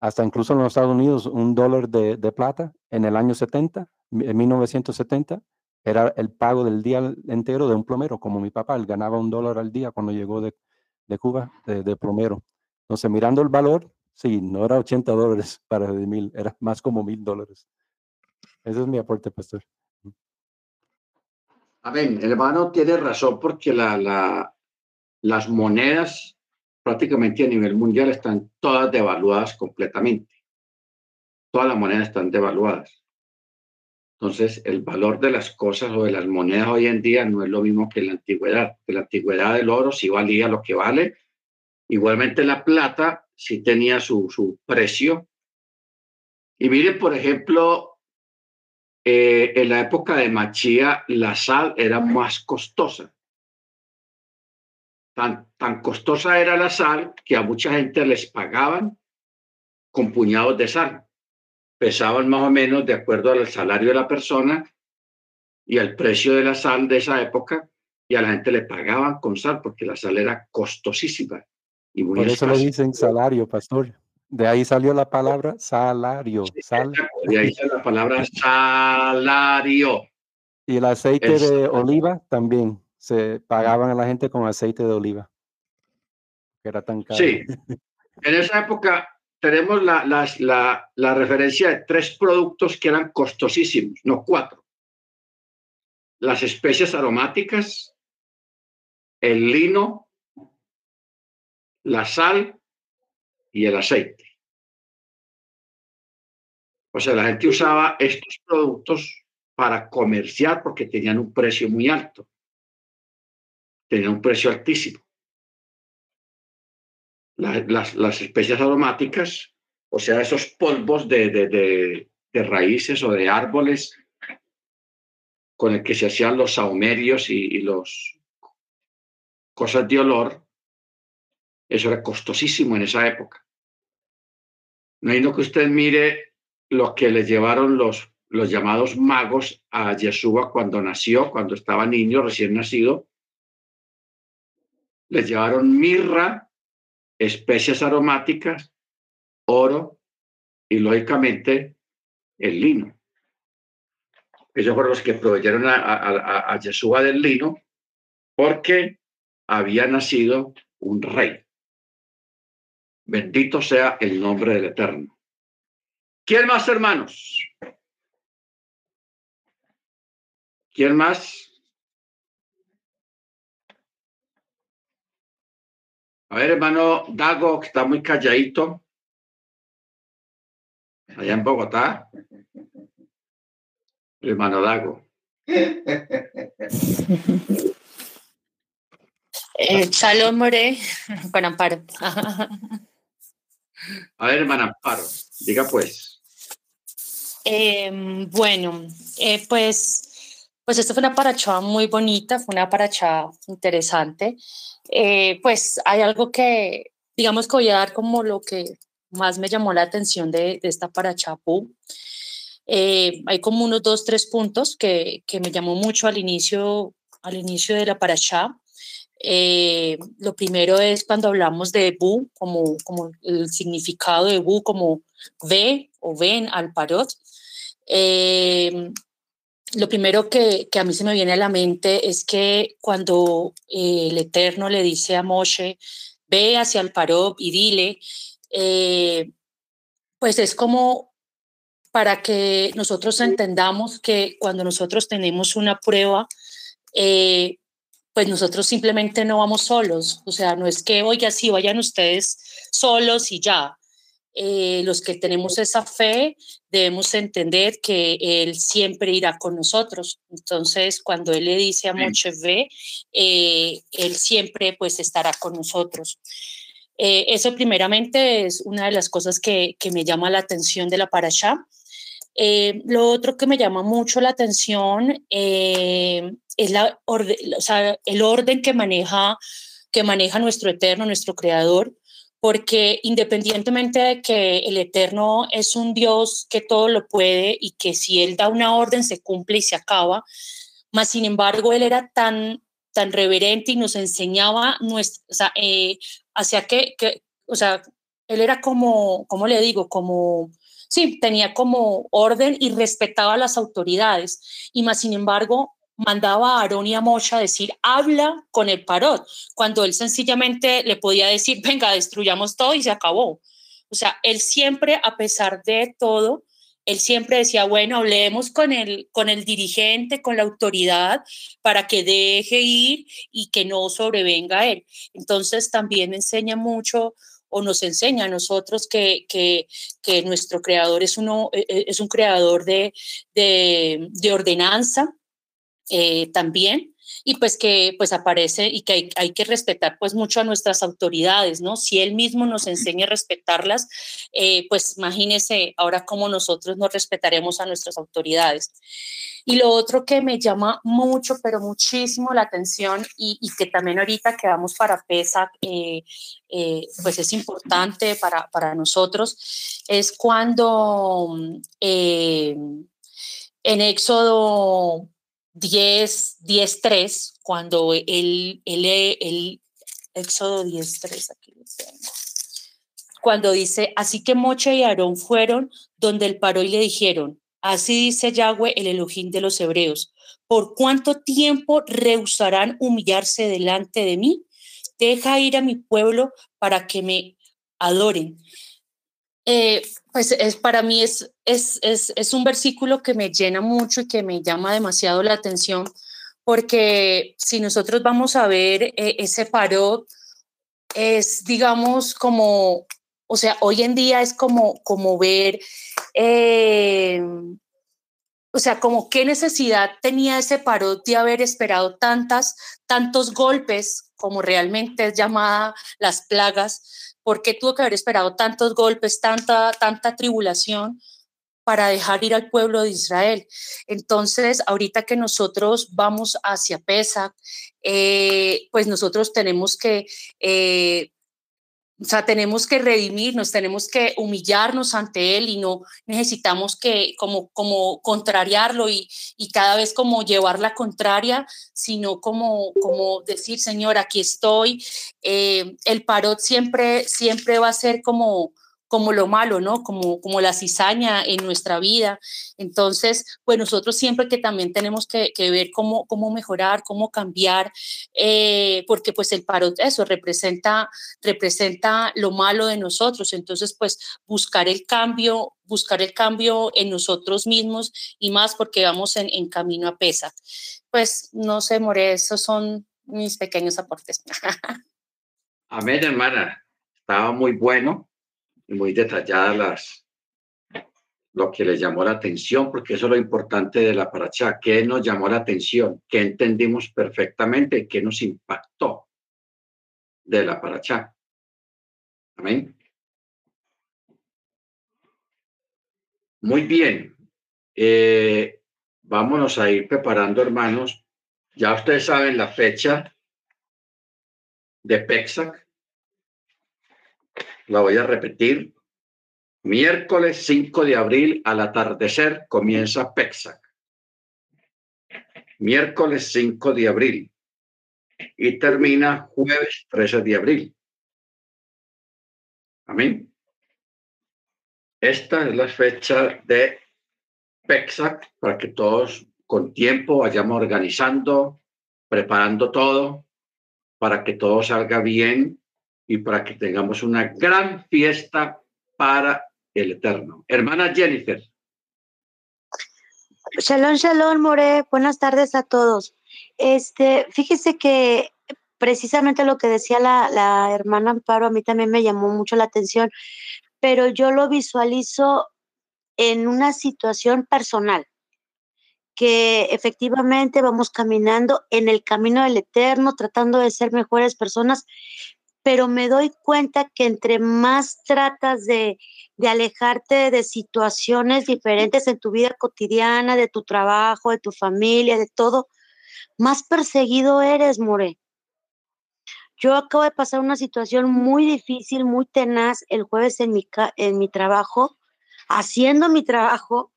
Hasta incluso en los Estados Unidos, un dólar de, plata en el año 70, en 1970, era el pago del día entero de un plomero, como mi papá, él ganaba un dólar al día cuando llegó de, Cuba, de, plomero. Entonces, mirando el valor, sí, no era 80 dólares para mil, era más como mil dólares. Ese es mi aporte, pastor. Amén. El hermano tiene razón porque la, la, las monedas prácticamente a nivel mundial están todas devaluadas completamente. Todas las monedas están devaluadas. Entonces, el valor de las cosas o de las monedas hoy en día no es lo mismo que en la antigüedad. En la antigüedad el oro sí valía lo que vale. Igualmente la plata sí tenía su, su precio. Y miren, por ejemplo, eh, en la época de Machía la sal era más costosa. Tan, tan costosa era la sal que a mucha gente les pagaban con puñados de sal. Pesaban más o menos de acuerdo al salario de la persona y al precio de la sal de esa época y a la gente le pagaban con sal porque la sal era costosísima. Y muy Por eso le dicen salario, pastor. De ahí salió la palabra salario. Sal. De ahí salió la palabra salario. Y el aceite de oliva también. Se pagaban a la gente con aceite de oliva. Que era tan caro. Sí. En esa época tenemos la, la, la referencia de tres productos que eran costosísimos, no cuatro. Las especias aromáticas, el lino, la sal y el aceite. O sea, la gente usaba estos productos para comerciar porque tenían un precio muy alto. Tenían un precio altísimo. las, las, especias aromáticas, o sea, esos polvos de, raíces o de árboles con el que se hacían los saumerios y, y los cosas de olor, eso era costosísimo en esa época. No hay no que usted mire lo que le llevaron los, los llamados magos a Yeshua cuando nació, cuando estaba niño, recién nacido. Les llevaron mirra, especias aromáticas, oro y, lógicamente, el lino. Ellos fueron los que proveyeron a, a, a Yeshua del lino porque había nacido un rey. Bendito sea el nombre del Eterno. ¿Quién más, hermanos? ¿Quién más? A ver, hermano Dago, que está muy calladito. Allá en Bogotá. hermano Dago. Eh, Shalom More, con. A ver, hermana Amparo, diga pues. Em, bueno, eh, pues, pues esto fue una paracha muy bonita, fue una paracha interesante. Eh, pues hay algo que, digamos que voy a dar como lo que más me llamó la atención de, esta paracha eh, hay como unos dos, tres puntos que, que me llamó mucho al inicio, al inicio de la paracha. Eh, lo primero es cuando hablamos de Bu, como, como el significado de Bu, como ve o ven al parot. Eh, lo primero que, que, a mí se me viene a la mente es que cuando eh, el Eterno le dice a Moshe, ve hacia el parot y dile, pues es como para que nosotros entendamos que cuando nosotros tenemos una prueba, eh, pues nosotros simplemente no vamos solos, o sea, no es que, oiga, sí, vayan ustedes solos y ya. Eh, los que tenemos esa fe debemos entender que Él siempre irá con nosotros. Entonces, cuando Él le dice a Moche ve, eh, Él siempre pues estará con nosotros. Eh, eso primeramente es una de las cosas que, que me llama la atención de la parasha. Lo otro que me llama mucho la atención es la el orden que maneja, que maneja nuestro Eterno, nuestro Creador, porque independientemente de que el Eterno es un Dios que todo lo puede y que si Él da una orden se cumple y se acaba, más sin embargo Él era tan, tan reverente y nos enseñaba nuestra, o sea, eh, hacia que, que, o sea, Él era como, ¿cómo le digo? Como sí, tenía como orden y respetaba las autoridades. Y más sin embargo, mandaba a Aarón y a Moshe a decir, habla con el parot, cuando él sencillamente le podía decir, venga, destruyamos todo y se acabó. O sea, él siempre, a pesar de todo, él siempre decía, bueno, hablemos con el, con el dirigente, con la autoridad, para que deje ir y que no sobrevenga él. Entonces también enseña mucho o nos enseña a nosotros que, que, que nuestro creador es, uno, e, e, es un creador de, de ordenanza eh, también y pues que pues aparece y que hay, hay, que respetar pues mucho a nuestras autoridades, ¿no? Si él mismo nos enseña a respetarlas, eh, pues imagínese ahora cómo nosotros nos respetaremos a nuestras autoridades. Y lo otro que me llama mucho, pero muchísimo la atención y, y que también ahorita que vamos para PESA, eh, eh, pues es importante para, para nosotros, es cuando eh, en Éxodo 10, 10, 3, cuando el, el, el Éxodo 10, 3, aquí lo tengo cuando dice, así que Moche y Aarón fueron donde el paró y le dijeron, Así dice Yahweh, el Elohim de los hebreos. ¿Por cuánto tiempo rehusarán humillarse delante de mí? Deja ir a mi pueblo para que me adoren. Eh, pues es, para mí es, es, es, es un versículo que me llena mucho y que me llama demasiado la atención, porque si nosotros vamos a ver eh, ese paro, es, digamos, como, o sea, hoy en día es como, como ver, eh, o sea, como qué necesidad tenía ese paro de haber esperado tantas, tantos golpes, como realmente es llamada las plagas, ¿por qué tuvo que haber esperado tantos golpes, tanta, tanta tribulación? para dejar ir al pueblo de Israel. Entonces, ahorita que nosotros vamos hacia Pesach, eh, pues nosotros tenemos que... Eh, o sea, tenemos que redimirnos, tenemos que humillarnos ante Él y no necesitamos que como, como contrariarlo y, y cada vez como llevar la contraria, sino como, como decir, Señor, aquí estoy. Eh, el parot siempre, siempre va a ser como, como lo malo, ¿no? Como, como la cizaña en nuestra vida. Entonces, pues nosotros siempre que también tenemos que, ver cómo, cómo mejorar, cómo cambiar, eh, porque pues el paro, eso representa, representa lo malo de nosotros. Entonces, pues buscar el cambio, buscar el cambio en nosotros mismos y más porque vamos en, camino a pesa. Pues no sé, More, esos son mis pequeños aportes. Amén, hermana. Estaba muy bueno muy detalladas las, lo que les llamó la atención, porque eso es lo importante de la paracha, qué nos llamó la atención, qué entendimos perfectamente, qué nos impactó de la paracha. Amén. Muy bien. Eh, vámonos a ir preparando, hermanos. Ya ustedes saben la fecha de Pexac la voy a repetir. Miércoles 5 de abril al atardecer comienza PEXAC. Miércoles 5 de abril y termina jueves 13 de abril. Amén. Esta es la fecha de PEXAC para que todos con tiempo vayamos organizando, preparando todo para que todo salga bien y para que tengamos una gran fiesta para el Eterno. Hermana Jennifer. Shalom, shalom, More. Buenas tardes a todos. Este, fíjese que precisamente lo que decía la, la hermana Amparo a mí también me llamó mucho la atención, pero yo lo visualizo en una situación personal que efectivamente vamos caminando en el camino del eterno, tratando de ser mejores personas, pero me doy cuenta que entre más tratas de, alejarte de situaciones diferentes en tu vida cotidiana, de tu trabajo, de tu familia, de todo, más perseguido eres, More. Yo acabo de pasar una situación muy difícil, muy tenaz el jueves en mi, en mi trabajo, haciendo mi trabajo,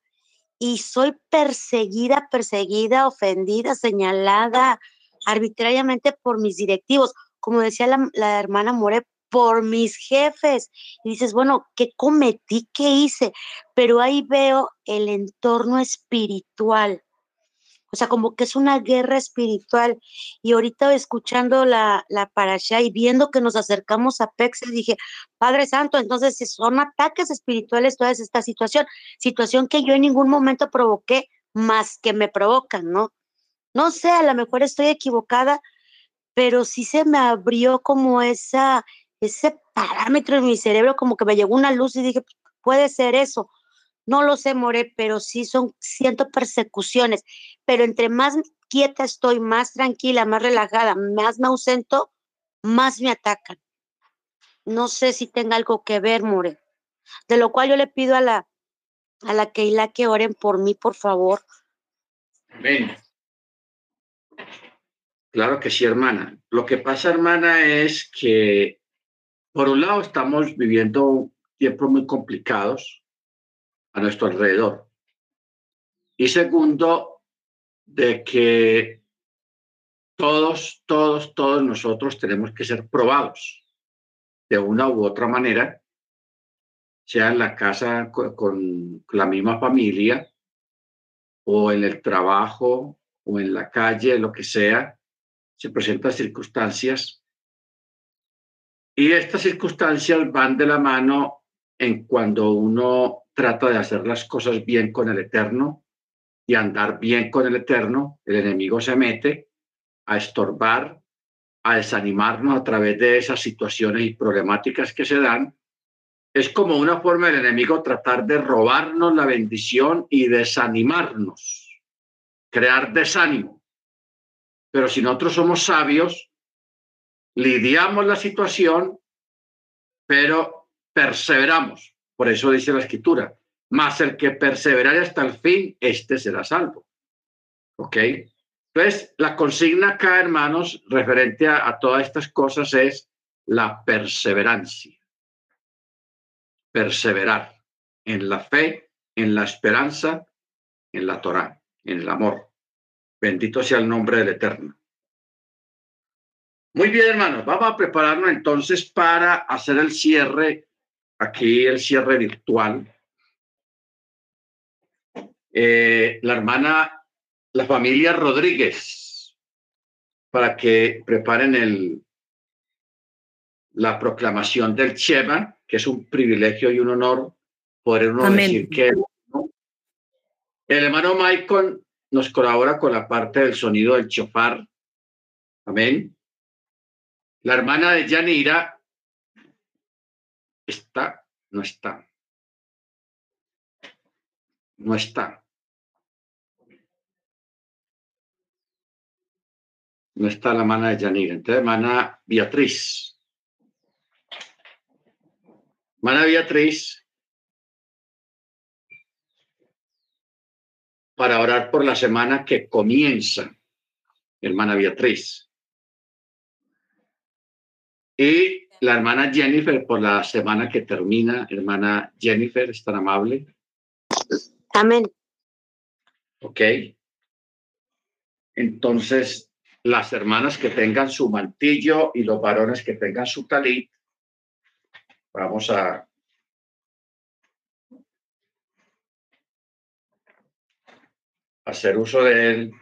y soy perseguida, perseguida, ofendida, señalada arbitrariamente por mis directivos como decía la, hermana More, por mis jefes. Y dices, bueno, ¿qué cometí? ¿Qué hice? Pero ahí veo el entorno espiritual. O sea, como que es una guerra espiritual. Y ahorita escuchando la, la parasha y viendo que nos acercamos a Pex, dije, Padre Santo, entonces son ataques espirituales toda esta situación. Situación que yo en ningún momento provoqué, más que me provocan, ¿no? No sé, a lo mejor estoy equivocada, pero sí se me abrió como esa, ese parámetro en mi cerebro, como que me llegó una luz y dije, puede ser eso. No lo sé, More, pero sí son, siento persecuciones. Pero entre más quieta estoy, más tranquila, más relajada, más me ausento, más me atacan. No sé si tenga algo que ver, More. De lo cual yo le pido a la, a la Keila que oren por mí, por favor. Amén. Claro que sí, hermana. Lo que pasa, hermana, es que, por un lado, estamos viviendo tiempos muy complicados a nuestro alrededor. Y segundo, de que todos, todos, todos nosotros tenemos que ser probados de una u otra manera, sea en la casa con, con la misma familia o en el trabajo o en la calle, lo que sea se presentan circunstancias y estas circunstancias van de la mano en cuando uno trata de hacer las cosas bien con el Eterno y andar bien con el Eterno, el enemigo se mete a estorbar, a desanimarnos a través de esas situaciones y problemáticas que se dan. Es como una forma del enemigo tratar de robarnos la bendición y desanimarnos, crear desánimo. Pero si nosotros somos sabios, lidiamos la situación, pero perseveramos. Por eso dice la escritura, más el que perseverare hasta el fin, este será salvo. ¿Ok? Entonces, la consigna acá, hermanos, referente a, todas estas cosas es la perseverancia. Perseverar en la fe, en la esperanza, en la Torah, en el amor. Bendito sea el nombre del Eterno. Muy bien, hermanos, vamos a prepararnos entonces para hacer el cierre, aquí el cierre virtual. Eh, la hermana la familia Rodríguez para que preparen el, la proclamación del Chema, que es un privilegio y un honor poder uno decir que el hermano Michael nos colabora con la parte del sonido del chofar. Amén. La hermana de Yanira está, no está. No está. No está la hermana de Yanira. Entonces, hermana Beatriz. Hermana Beatriz, para orar por la semana que comienza, hermana Beatriz. Y la hermana Jennifer por la semana que termina, hermana Jennifer, es tan amable. Amén. Ok. Entonces, las hermanas que tengan su mantillo y los varones que tengan su talit. Vamos a hacer uso de él